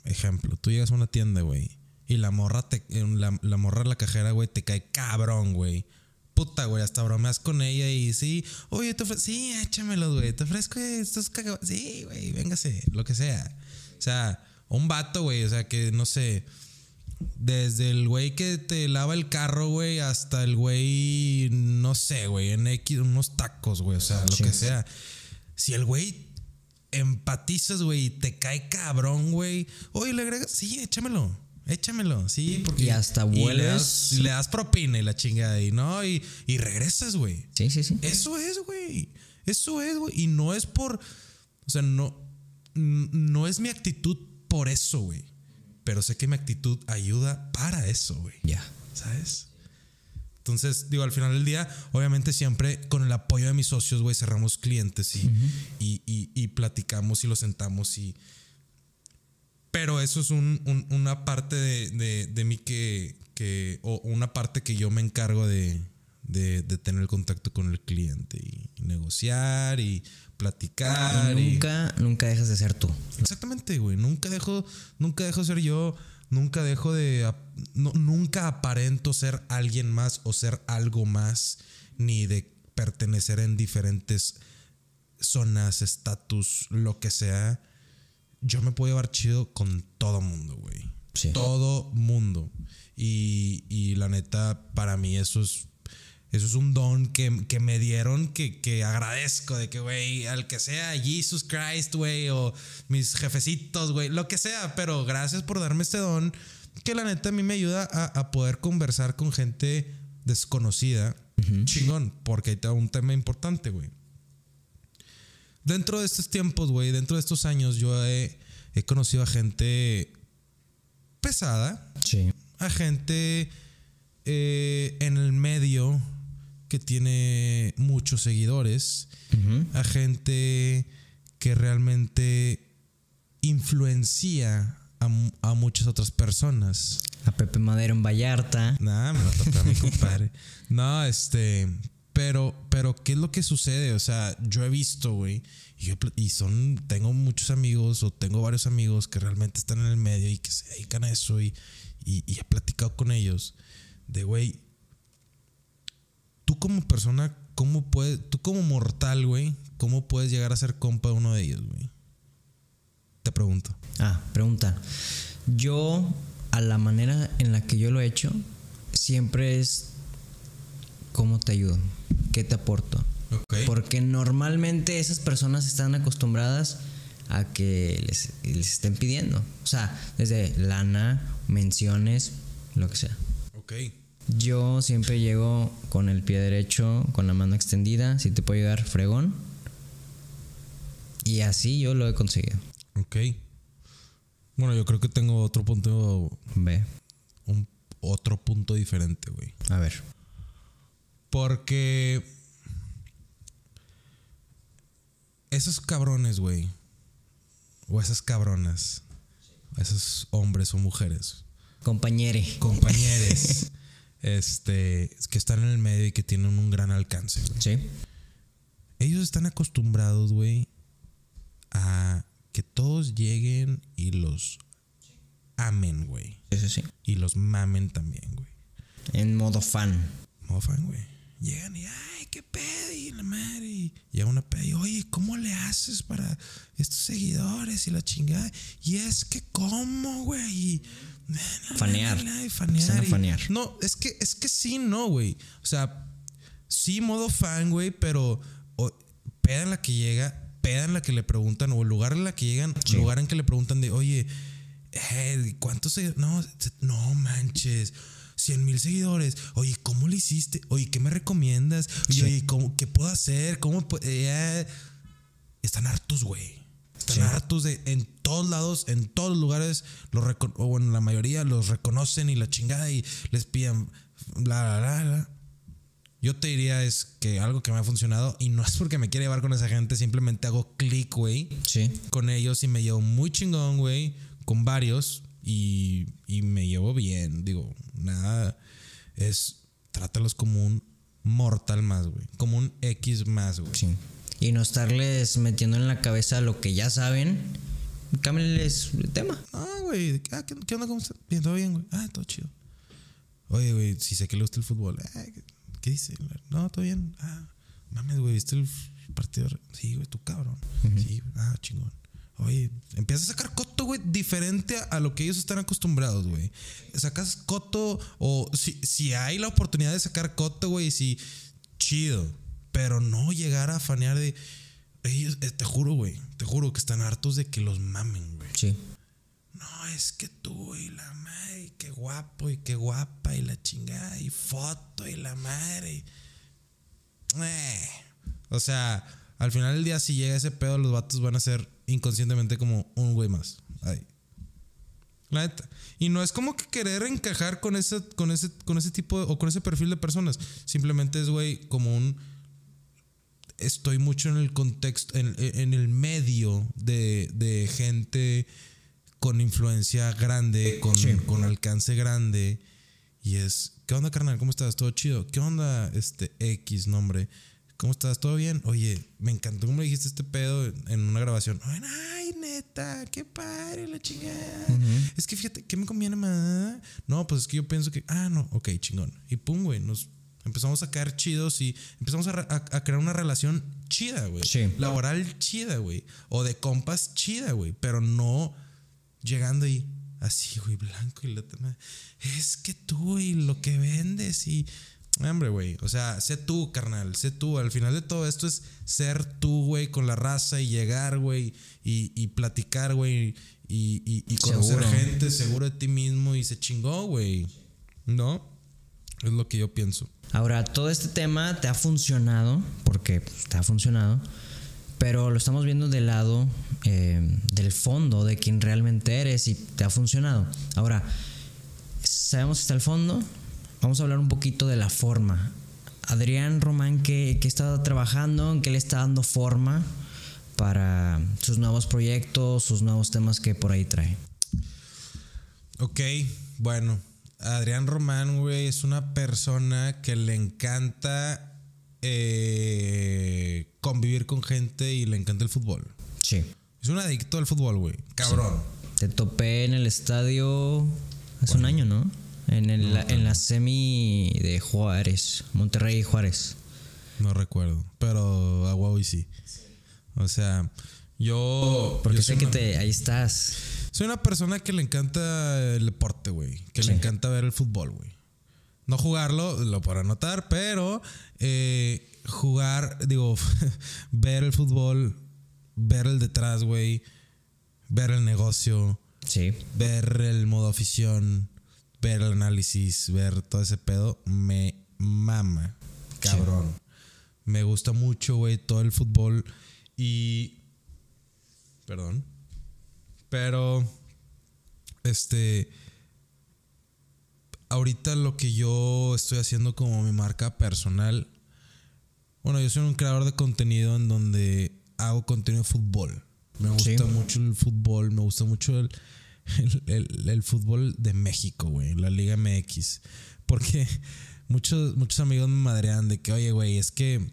ejemplo, tú llegas a una tienda, güey, y la morra, te, la, la morra la cajera, güey, te cae cabrón, güey. Puta, güey, hasta bromeas con ella y sí, oye, te ofrezco, sí, échamelo, güey, te ofrezco estos cagados, sí, güey, véngase, lo que sea. O sea, un vato, güey, o sea, que no sé, desde el güey que te lava el carro, güey, hasta el güey, no sé, güey, en X, unos tacos, güey, o sea, lo que sea. Si el güey empatizas, güey, y te cae cabrón, güey, oye, le agregas, sí, échamelo. Échamelo, sí, porque. Y hasta vuelves. Y le, das, propina y la chingada, y no, y, y regresas, güey. Sí, sí, sí. Eso es, güey. Eso es, güey. Y no es por. O sea, no. No es mi actitud por eso, güey. Pero sé que mi actitud ayuda para eso, güey. Ya. ¿Sabes? Entonces, digo, al final del día, obviamente siempre con el apoyo de mis socios, güey, cerramos clientes y, y, y, y, platicamos y lo sentamos y... Pero eso es un, un, una parte de, de, de mí que, que, o una parte que yo me encargo de, de, de tener contacto con el cliente y, negociar y platicar. Y nunca, nunca dejas de ser tú. Exactamente, güey. Nunca dejo, nunca dejo de ser yo. Nunca dejo de. No, nunca aparento ser alguien más o ser algo más. Ni de pertenecer en diferentes zonas, estatus, lo que sea. Yo me puedo llevar chido con todo mundo, güey. Sí. Todo mundo. Y, y la neta, para mí eso es eso es un don que, que me dieron que, que, agradezco. De que, güey, al que sea, Jesus Christ, güey, o mis jefecitos, güey, lo que sea. Pero gracias por darme este don que la neta a mí me ayuda a, a poder conversar con gente desconocida. Uh -huh. Chingón, porque ahí está un tema importante, güey. Dentro de estos tiempos, güey, dentro de estos años, yo he, he conocido a gente pesada. Sí. A gente eh, en el medio que tiene muchos seguidores, uh -huh. a gente que realmente influencia a, a, muchas otras personas. A Pepe Madero en Vallarta. Nah, me lo toca a mi compadre. No, este. Pero, pero, ¿qué es lo que sucede? O sea, yo he visto, güey, y, y, son, tengo muchos amigos o tengo varios amigos que realmente están en el medio y que se dedican a eso y, y, y he platicado con ellos de, güey, tú como persona, ¿cómo puedes, tú como mortal, güey, cómo puedes llegar a ser compa de uno de ellos, güey? Te pregunto. Ah, pregunta. Yo, a la manera en la que yo lo he hecho, siempre es cómo te ayudo, qué te aporto. Okay. Porque normalmente esas personas están acostumbradas a que les, les estén pidiendo. O sea, desde lana, menciones, lo que sea. Ok. Yo siempre llego con el pie derecho, con la mano extendida. Si te puedo ayudar, fregón. Y así yo lo he conseguido. Ok. Bueno, yo creo que tengo otro punto. B. Un, otro punto diferente, güey. A ver. Porque. Esos cabrones, güey. O esas cabronas. Esos hombres o mujeres. Compañere. Compañeres. este. Que están en el medio y que tienen un gran alcance. Sí. Ellos están acostumbrados, güey. A que todos lleguen y los amen, güey. Sí, sí, sí. Y los mamen también, güey. En modo fan. Modo fan, güey. Llegan y, ay, qué pedo, y la madre. Y llega una pedo y, oye, ¿cómo le haces para estos seguidores y la chingada? Y es que, ¿cómo, güey? Fanear. Y fanear, y, fanear. No, es que, es que sí, no, güey. O sea, sí, modo fan, güey, pero o, peda en la que llega, peda en la que le preguntan, o el lugar en la que llegan, sí. lugar en que le preguntan de, oye, eh, ¿cuántos seguidores? No, no manches. 100 mil seguidores. Oye, ¿cómo lo hiciste? Oye, ¿qué me recomiendas? Sí. Oye, ¿cómo, ¿qué puedo hacer? ¿Cómo eh, Están hartos, güey. Están sí. hartos de en todos lados, en todos los lugares, los o bueno, la mayoría los reconocen y la chingada y les piden la, la, la. Yo te diría es que algo que me ha funcionado y no es porque me quiera llevar con esa gente, simplemente hago clic, güey. Sí. Con ellos y me llevo muy chingón, güey. Con varios y, y me llevo bien. Digo, nada. Es. Trátalos como un mortal más, güey. Como un X más, güey. Sí. y no estarles metiendo en la cabeza lo que ya saben. Cámbienles el tema. Ah, güey. Ah, ¿qué, qué onda? ¿Cómo estás? Bien, todo bien, güey. Ah, todo chido. Oye, güey, si sé que le gusta el fútbol. ¿qué, qué dice? No, todo bien. Ah, mames, güey, ¿viste el partido? Sí, güey, tú cabrón. Sí, ah, chingón. Oye, empieza a sacar coto, güey, diferente a, a lo que ellos están acostumbrados, güey. Sacas coto o si, si hay la oportunidad de sacar coto, güey, si chido. Pero no llegar a fanear de... Ellos, eh, te juro, güey, te juro que están hartos de que los mamen, güey. Sí. No, es que tú y la madre, qué guapo y qué guapa y la chingada y foto y la madre. Eh. O sea, al final del día, si llega ese pedo, los vatos van a ser inconscientemente como un güey más. Ahí. La neta. Y no es como que querer encajar con ese, con ese, con ese tipo de- o con ese perfil de personas. Simplemente es, güey, como un. Estoy mucho en el contexto, en, en el medio de, de gente con influencia grande, con, Sí. con alcance grande. Y es, ¿qué onda, carnal? ¿Cómo estás? ¿Todo chido? ¿Qué onda, este X nombre? ¿Cómo estás? ¿Todo bien? Oye, me encantó cómo me dijiste este pedo en una grabación. Ay, neta, qué padre la chingada. Es que fíjate, ¿qué me conviene más? No, pues es que yo pienso que, ah, no, ok, chingón. Y pum, güey, nos empezamos a caer chidos y empezamos a, re- a- a crear una relación chida, güey. Sí. Laboral chida, güey. O de compas chida, güey. Pero no llegando ahí así, güey, blanco y la. Es que tú y lo que vendes y. Hombre, güey. O sea, sé tú, carnal. Sé tú. Al final de todo esto es ser tú, güey, con la raza y llegar, güey. Y, y platicar, güey. Y, y, y conocer Seguro. gente seguro de ti mismo y se chingó, güey. ¿No? Es lo que yo pienso. Ahora, todo este tema te ha funcionado, porque te ha funcionado, pero lo estamos viendo del lado eh, del fondo, de quién realmente eres y te ha funcionado. Ahora, sabemos que está el fondo, vamos a hablar un poquito de la forma. Adrián Román, ¿qué, qué está trabajando? ¿En qué le está dando forma para sus nuevos proyectos, sus nuevos temas que por ahí trae? Ok, bueno. Adrián Román, güey, es una persona que le encanta eh, convivir con gente y le encanta el fútbol. Sí. Es un adicto al fútbol, güey. Cabrón. Te topé en el estadio hace un año, ¿no? En, el- en la semi de Juárez, Monterrey y Juárez. No recuerdo. Pero a Huawei sí. O sea, yo. Porque yo sé que una- te, ahí estás. Soy una persona que le encanta el deporte, güey. Que Sí. le encanta ver el fútbol, güey. No jugarlo, lo podrá notar, pero eh, jugar, digo, ver el fútbol, ver el detrás, güey. Ver el negocio, Sí. ver el modo afición, ver el análisis, ver todo ese pedo, me mama. Cabrón. Me gusta mucho, güey, todo el fútbol. Y. Perdón. Pero. Este. Ahorita lo que yo estoy haciendo como mi marca personal. Bueno, yo soy un creador de contenido en donde hago contenido de fútbol. Me gusta Sí. mucho el fútbol, me gusta mucho el, el, el- fútbol de México, güey, la Liga MX. Porque muchos, muchos amigos me madrean de que, oye, güey, es que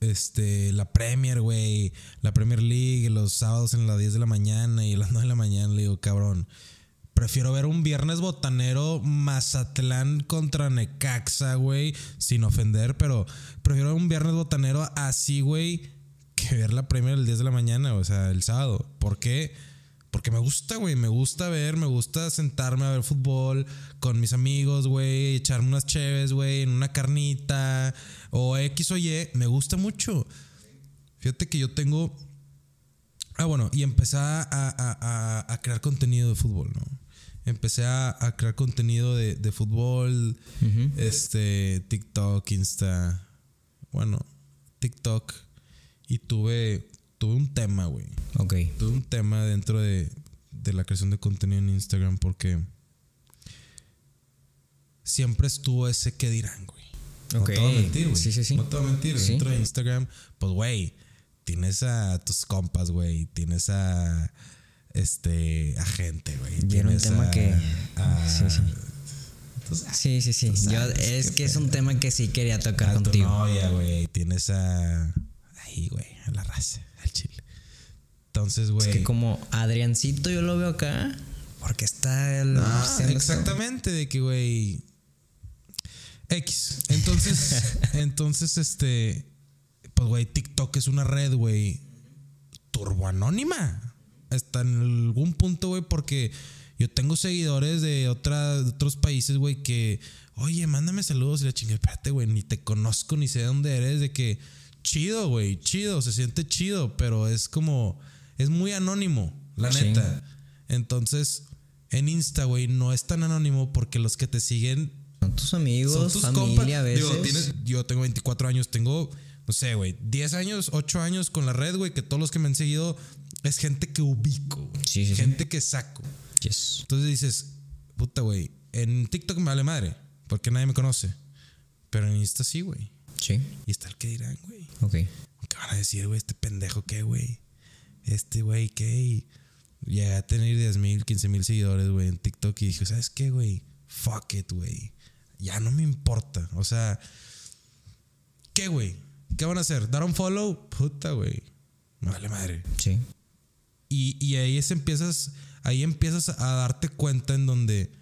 este, la Premier, güey, la Premier League, los sábados en las 10 de la mañana y las 9 de la mañana, le digo, cabrón, prefiero ver un viernes botanero Mazatlán contra Necaxa, güey, sin ofender, pero prefiero ver un viernes botanero así, güey, que ver la Premier el 10 de la mañana, o sea, el sábado. ¿Por qué? Porque me gusta, güey, me gusta ver, me gusta sentarme a ver fútbol con mis amigos, güey, echarme unas cheves, güey, en una carnita o X o Y, me gusta mucho. Fíjate que yo tengo... Ah, bueno, y empecé a, a- a- a crear contenido de fútbol, ¿no? Empecé a, a crear contenido de, de fútbol, este, TikTok, Insta, bueno, TikTok, y tuve, tuve un tema, güey. Ok. Tuve un tema dentro de, de la creación de contenido en Instagram porque siempre estuvo ese que dirán, güey. No Ok. te voy a mentir, güey. Sí, sí, sí. No te voy a mentir. Sí. Dentro de Instagram, pues, güey, tienes a tus compas, güey. Tienes a, este, a gente, güey. Era un tema a- que- a- sí, sí. pues, Sí, sí, Yo, sabes es que es un tema que sí quería tocar a tu contigo. novia, güey. Tienes a, ahí, güey, la raza, al chile. Entonces, güey. Es que como Adriancito yo lo veo acá. Porque está el. Ah, exactamente, de que, güey. X. Entonces, entonces, este. Pues, güey, TikTok es una red, güey. Turboanónima. Hasta en algún punto, güey, porque yo tengo seguidores de, otra- de otros países, güey, que. Oye, mándame saludos y la chingue, espérate, güey, ni te conozco, ni sé de dónde eres, de que. Chido, güey, chido, se siente chido, pero es como. Es muy anónimo, la Sí. neta. Entonces, en Insta, güey, no es tan anónimo porque los que te siguen Son tus amigos, son tus familia compas. a veces. Digo, tienes- yo tengo 24 años, tengo, no sé, güey, 10 años, 8 años con la red, güey, que todos los que me han seguido es gente que ubico. Sí, sí, sí. gente que saco. Yes. Entonces dices, puta, güey, en TikTok me vale madre, porque nadie me conoce. Pero en Insta sí, güey. Sí. Y está el que dirán, güey. Ok. ¿Qué van a decir, güey? Este pendejo, ¿qué, güey? Este, güey, ¿qué? Y Llegué a tener 10 mil, 15 mil seguidores, güey, en TikTok y dije, ¿sabes qué, güey? Fuck it, güey. Ya no me importa. O sea, ¿qué, güey? ¿Qué van a hacer? ¿Dar un follow? Puta, güey. Me vale madre. Sí. Y, y ahí es empiezas, ahí empiezas a darte cuenta en donde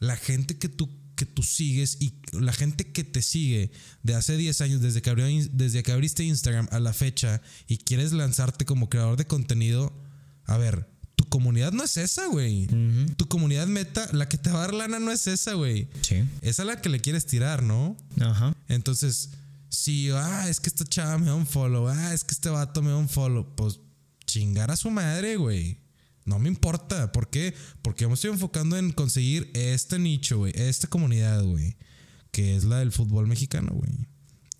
la gente que tú, que tú sigues y la gente que te sigue de hace 10 años, desde que, abrió, desde que abriste Instagram a la fecha y quieres lanzarte como creador de contenido, a ver, tu comunidad no es esa, güey. Tu comunidad meta, la que te va a dar lana no es esa, güey. Sí. Esa es la que le quieres tirar, ¿no? Ajá. Entonces, si, ah, es que esta chava me da un follow, ah, es que este vato me da un follow, pues chingar a su madre, güey. No me importa. ¿Por qué? Porque yo me estoy enfocando en conseguir este nicho, güey, esta comunidad, güey, que es la del fútbol mexicano, güey.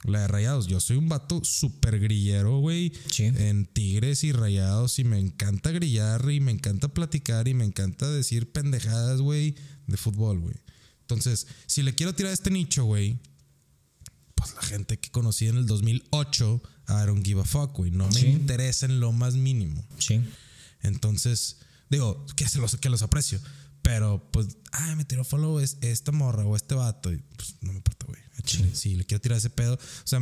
La de rayados. Yo soy un vato súper grillero, güey. Sí. En tigres y rayados. Y me encanta grillar y me encanta platicar y me encanta decir pendejadas, güey, de fútbol, güey. Entonces, si le quiero tirar a este nicho, güey, pues la gente que conocí en el 2008, I don't give a fuck, güey. No me interesa en lo más mínimo. Sí. Entonces, digo, que, se los, que los aprecio. Pero, pues, ah, me tiró follow es, esta morra o este vato. Y, pues, no me importa, güey. Chile, Sí, le quiero tirar ese pedo. O sea,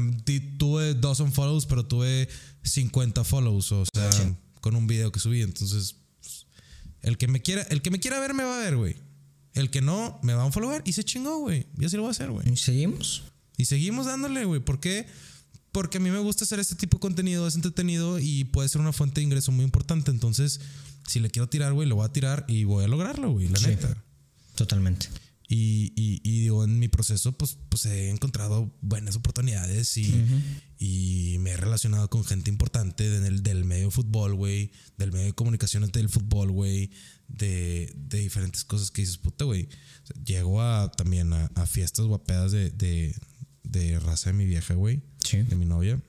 tuve dos follows, pero tuve 50 follows. O sea, Sí. con un video que subí. Entonces, pues, el que me quiera, el que me quiera ver, me va a ver, güey. El que no, me va a follower y se chingó, güey. Y así lo voy a hacer, güey. ¿Y seguimos? Y seguimos dándole, güey. ¿Por qué? Porque a mí me gusta hacer este tipo de contenido, es entretenido y puede ser una fuente de ingreso muy importante. Entonces, si le quiero tirar, güey, lo voy a tirar y voy a lograrlo, güey, la Sí. neta. Totalmente. Y, y, y digo, en mi proceso, pues, pues he encontrado buenas oportunidades y, y me he relacionado con gente importante del, del medio de fútbol, güey, del medio de comunicaciones del fútbol, güey, de, de diferentes cosas que dices, puta, güey. O sea, llego a, también a, a fiestas guapeadas de, de, de raza de mi vieja, güey, Sí. de mi novia.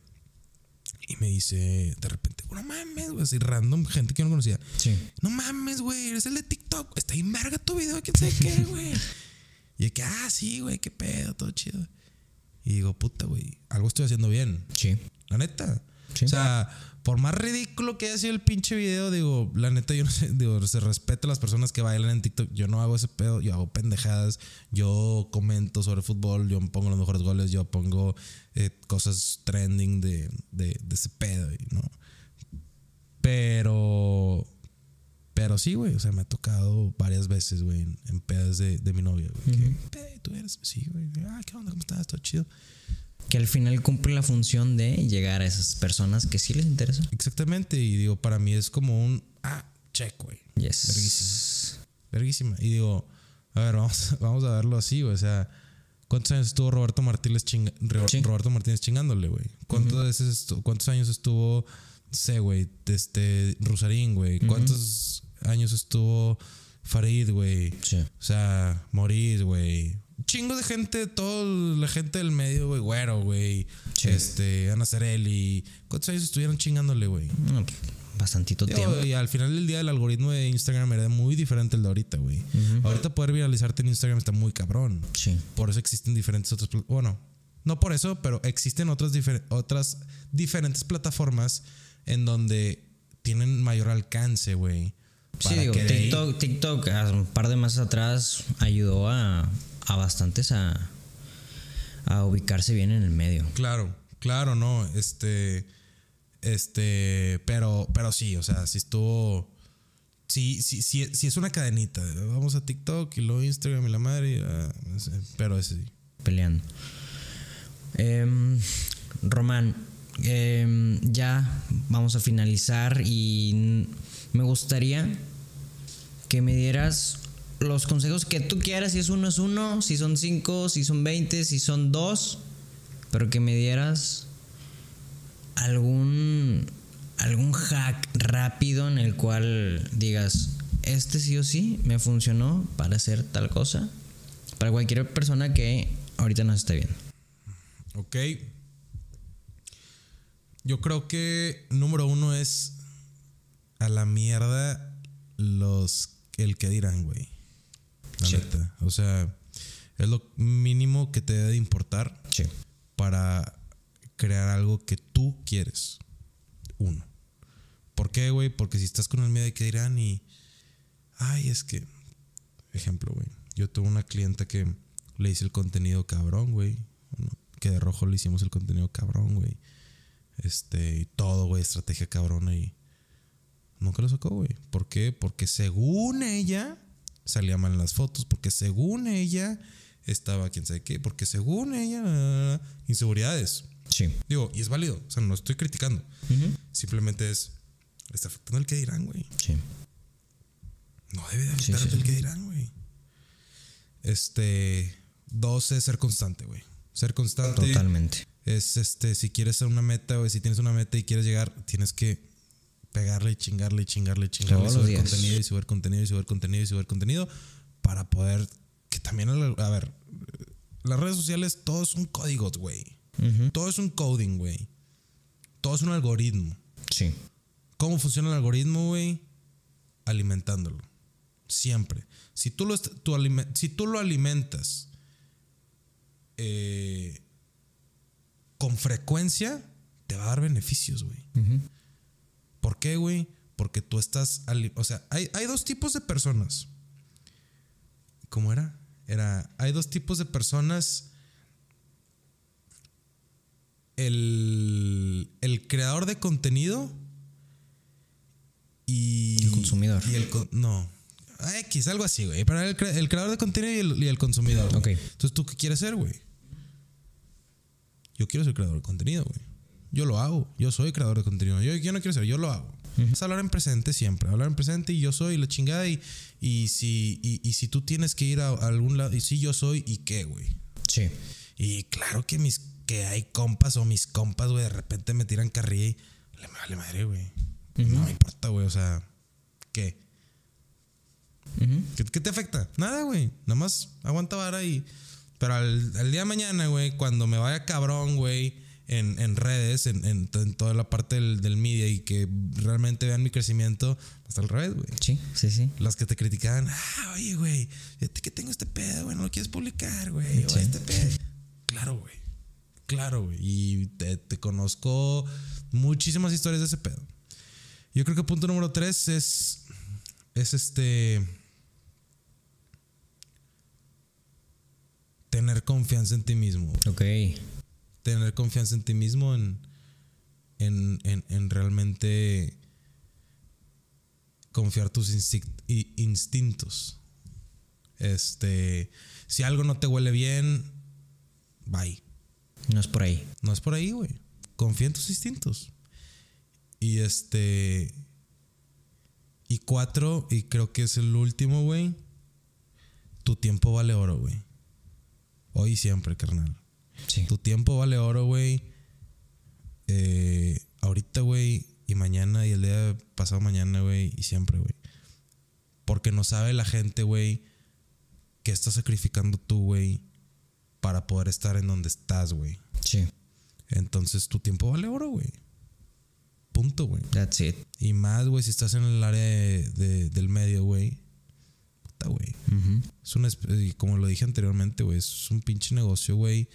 Y me dice de repente, no mames, güey, así random, gente que yo no conocía. Sí. No mames, güey, eres el de TikTok. Está bien verga tu video, quién sabe qué, güey. y de que, ah, sí, güey, qué pedo, todo chido. Y digo, puta, güey, algo estoy haciendo bien. Sí. La neta. Sí. O sea, por más ridículo que haya sido el pinche video, digo, la neta, yo no sé, digo, se respeta a las personas que bailan en TikTok. Yo no hago ese pedo, yo hago pendejadas. Yo comento sobre fútbol, yo pongo los mejores goles, yo pongo eh, cosas trending de, de, de ese pedo, ¿no? Pero. Pero sí, güey. O sea, me ha tocado varias veces, güey, en, en pedas de, de mi novia, güey. que, "Pe, tú eres. Sí, güey. Ah, ¿qué onda? ¿Cómo estás? Todo chido. Que al final cumple la función de llegar a esas personas que sí les interesa. Exactamente. Y digo, para mí es como un. Ah, check, güey. Yes. Verguísima. Verguísima. Y digo, a ver, vamos, vamos a verlo así, güey. O sea, ¿cuántos años estuvo Roberto Martínez, chinga- Sí. Roberto Martínez chingándole, güey? ¿Cuántos, veces estu- ¿Cuántos años estuvo, sé, güey, este, Rusarín, güey? ¿Cuántos años estuvo Farid, güey? Sí. O sea, Moris, güey. Chingo de gente, toda la gente del medio, güey, güero, güey. Sí. Este, Ana Cerelli. ¿Cuántos años estuvieron chingándole, güey? No, pues, bastantito Digo, tiempo. y al final del día el algoritmo de Instagram era muy diferente al de ahorita, güey. Ahorita poder viralizarte en Instagram está muy cabrón. Sí. Por eso existen diferentes otras... Bueno, no por eso, pero existen otras, difer- otras diferentes plataformas en donde tienen mayor alcance, güey. Sí, digo, TikTok, TikTok un par de meses atrás ayudó a, a bastantes a, a ubicarse bien en el medio. Claro, claro, no. Este. Este, pero, pero sí, o sea, si estuvo. Sí, sí, sí, sí es una cadenita. Vamos a TikTok y luego Instagram y la madre. y, ah, no sé, pero ese sí. peleando. Em, Román, em, ya vamos a finalizar y me gustaría que me dieras los consejos que tú quieras, si es uno es uno, si son cinco, si son veinte, si son dos, pero que me dieras algún algún hack rápido en el cual digas, este sí o sí me funcionó para hacer tal cosa, para cualquier persona que ahorita nos esté viendo. Ok. Yo creo que número uno es a la mierda los el que dirán, güey. La Sí. neta. O sea, es lo mínimo que te debe de importar Sí. para crear algo que tú quieres. Uno. ¿Por qué, güey? Porque si estás con el miedo de que dirán y. Ay, es que. Ejemplo, güey. Yo tuve una clienta que le hice el contenido cabrón, güey. Que de rojo le hicimos el contenido cabrón, güey. Este, y todo, güey, estrategia cabrona y. Nunca lo sacó, güey. ¿Por qué? Porque según ella salía mal en las fotos. Porque según ella estaba quién sabe qué. Porque según ella. inseguridades. Sí. Digo, y es válido. O sea, no estoy criticando. Simplemente es. le Está afectando el que dirán, güey. Sí. No debe de afectar sí, el que dirán, güey. Este. Dos es ser constante, güey. Ser constante. Totalmente. Es este, si quieres hacer una meta, güey, si tienes una meta y quieres llegar, tienes que pegarle y chingarle y chingarle y chingarle. Subir contenido y subir contenido y subir contenido y subir contenido para poder. Que también, a ver, las redes sociales, todo es un código, güey. Todo es un coding, güey. Todo es un algoritmo. Sí. ¿Cómo funciona el algoritmo, güey? Alimentándolo. Siempre. Si tú lo, tú si tú lo alimentas eh, con frecuencia, te va a dar beneficios, güey. ¿Por qué, güey? Porque tú estás... O sea, hay, hay dos tipos de personas. ¿Cómo era? Era... Hay dos tipos de personas. El, el creador de contenido y... El consumidor. Y el... no. X, algo así, güey. Pero el, el creador de contenido y el, y el consumidor. Ok. Entonces, ¿tú qué quieres ser, güey? Yo quiero ser creador de contenido, güey. Yo lo hago. Yo soy creador de contenido. Yo, yo no quiero ser, yo lo hago. Es hablar en presente siempre. Hablar en presente y yo soy la chingada. Y, y, si, y, y si tú tienes que ir a, a algún lado, y si yo soy, ¿y qué, güey? Sí. Y claro que mis que hay compas o mis compas, güey, de repente me tiran carrilla y le vale madre, güey. No me importa, güey. O sea, ¿qué? ¿Qué, qué te afecta? Nada, güey. Nada más aguanta vara y. Pero al, al día de mañana, güey, cuando me vaya cabrón, güey, en, en redes, en, en, en toda la parte del, del media y que realmente vean mi crecimiento, hasta al revés, güey. Sí, sí, sí. Las que te criticaban, ah, oye, güey, fíjate que tengo este pedo, güey, no lo quieres publicar, güey, Sí. este pedo. Claro, güey. Claro, güey. Y te, te conozco muchísimas historias de ese pedo. Yo creo que punto número tres es. Es este. Tener confianza en ti mismo. Ok. Tener confianza en ti mismo en. En, en, en realmente confiar tus instintos. Este, si algo no te huele bien, bye. No es por ahí. No es por ahí, güey. Confía en tus instintos. Y este. Y cuatro, y creo que es el último, güey. Tu tiempo vale oro, güey. Hoy y siempre, carnal. Sí. Tu tiempo vale oro, güey. Eh, ahorita, güey, y mañana y el día pasado mañana, güey, y siempre, güey. Porque no sabe la gente, güey, que estás sacrificando tú, güey, para poder estar en donde estás, güey. Sí. Entonces tu tiempo vale oro, güey. Punto, güey. That's it. Y más, güey, si estás en el área de- de- del medio, güey. Puta, güey. Es un, esp- y como lo dije anteriormente, güey, es un pinche negocio, güey,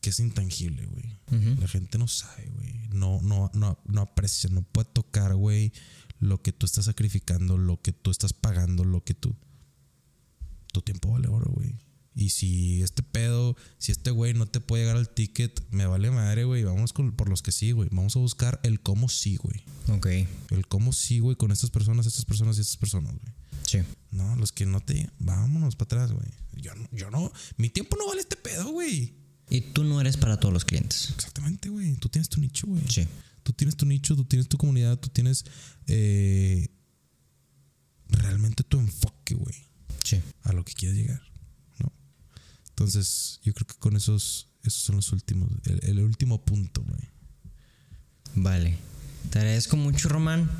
que es intangible, güey. La gente no sabe, güey. No, no, no, no aprecia, no puede tocar, güey, lo que tú estás sacrificando, lo que tú estás pagando, lo que tú. Tu tiempo vale oro, güey. Y si este pedo, si este güey no te puede llegar al ticket, me vale madre, güey. Vamos con, por los que sí, güey. Vamos a buscar el cómo sí, güey. Ok. El cómo sí, güey, con estas personas, estas personas y estas personas, güey. Sí. No, los que no te. Vámonos para atrás, güey. Yo yo no. Mi tiempo no vale este pedo, güey. Y tú no eres para todos los clientes. Exactamente, güey. Tú tienes tu nicho, güey. Sí. Tú tienes tu nicho, tú tienes tu comunidad, tú tienes eh, realmente tu enfoque, güey, Sí. a lo que quieres llegar, ¿no? Entonces, yo creo que con esos, esos son los últimos, el, el último punto, güey. Vale. Te agradezco mucho, Román.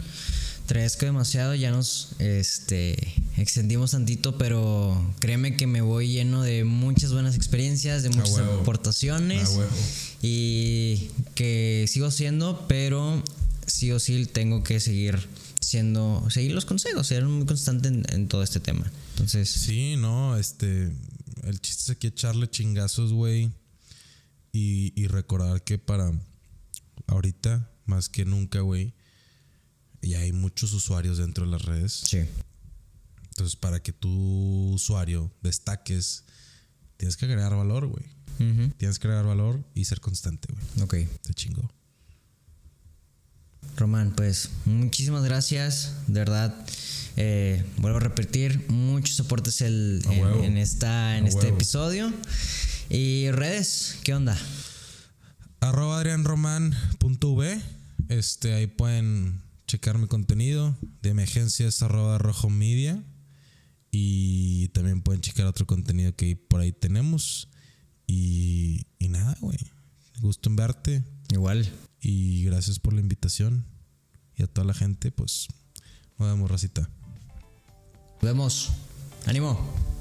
Agradezco demasiado. Ya nos este, extendimos tantito, pero créeme que me voy lleno de muchas buenas experiencias, de muchas aportaciones. Y que sigo siendo, pero sí o sí tengo que seguir siendo, seguir los consejos, ser muy constante en, en todo este tema. Entonces, Sí, no, este, el chiste es aquí echarle chingazos, güey, y, y recordar que para ahorita, más que nunca, güey, ya hay muchos usuarios dentro de las redes. sí. Entonces, para que tu usuario destaques, tienes que agregar valor, güey. Tienes que agregar valor y ser constante, güey. Ok. Te chingó. Román, pues muchísimas gracias, de verdad. eh, vuelvo a repetir, muchos aportes el- A en, huevo. en esta, en A este huevo. episodio. Y redes, ¿qué onda? Arroba adrianroman.v. Este, ahí pueden checar mi contenido. De emergencia es arroba rojo media. Y también pueden checar otro contenido que por ahí tenemos. Y, y nada, güey. Gusto en verte. Igual. Y gracias por la invitación. Y a toda la gente, pues, nos vemos, racita. Nos vemos. Ánimo.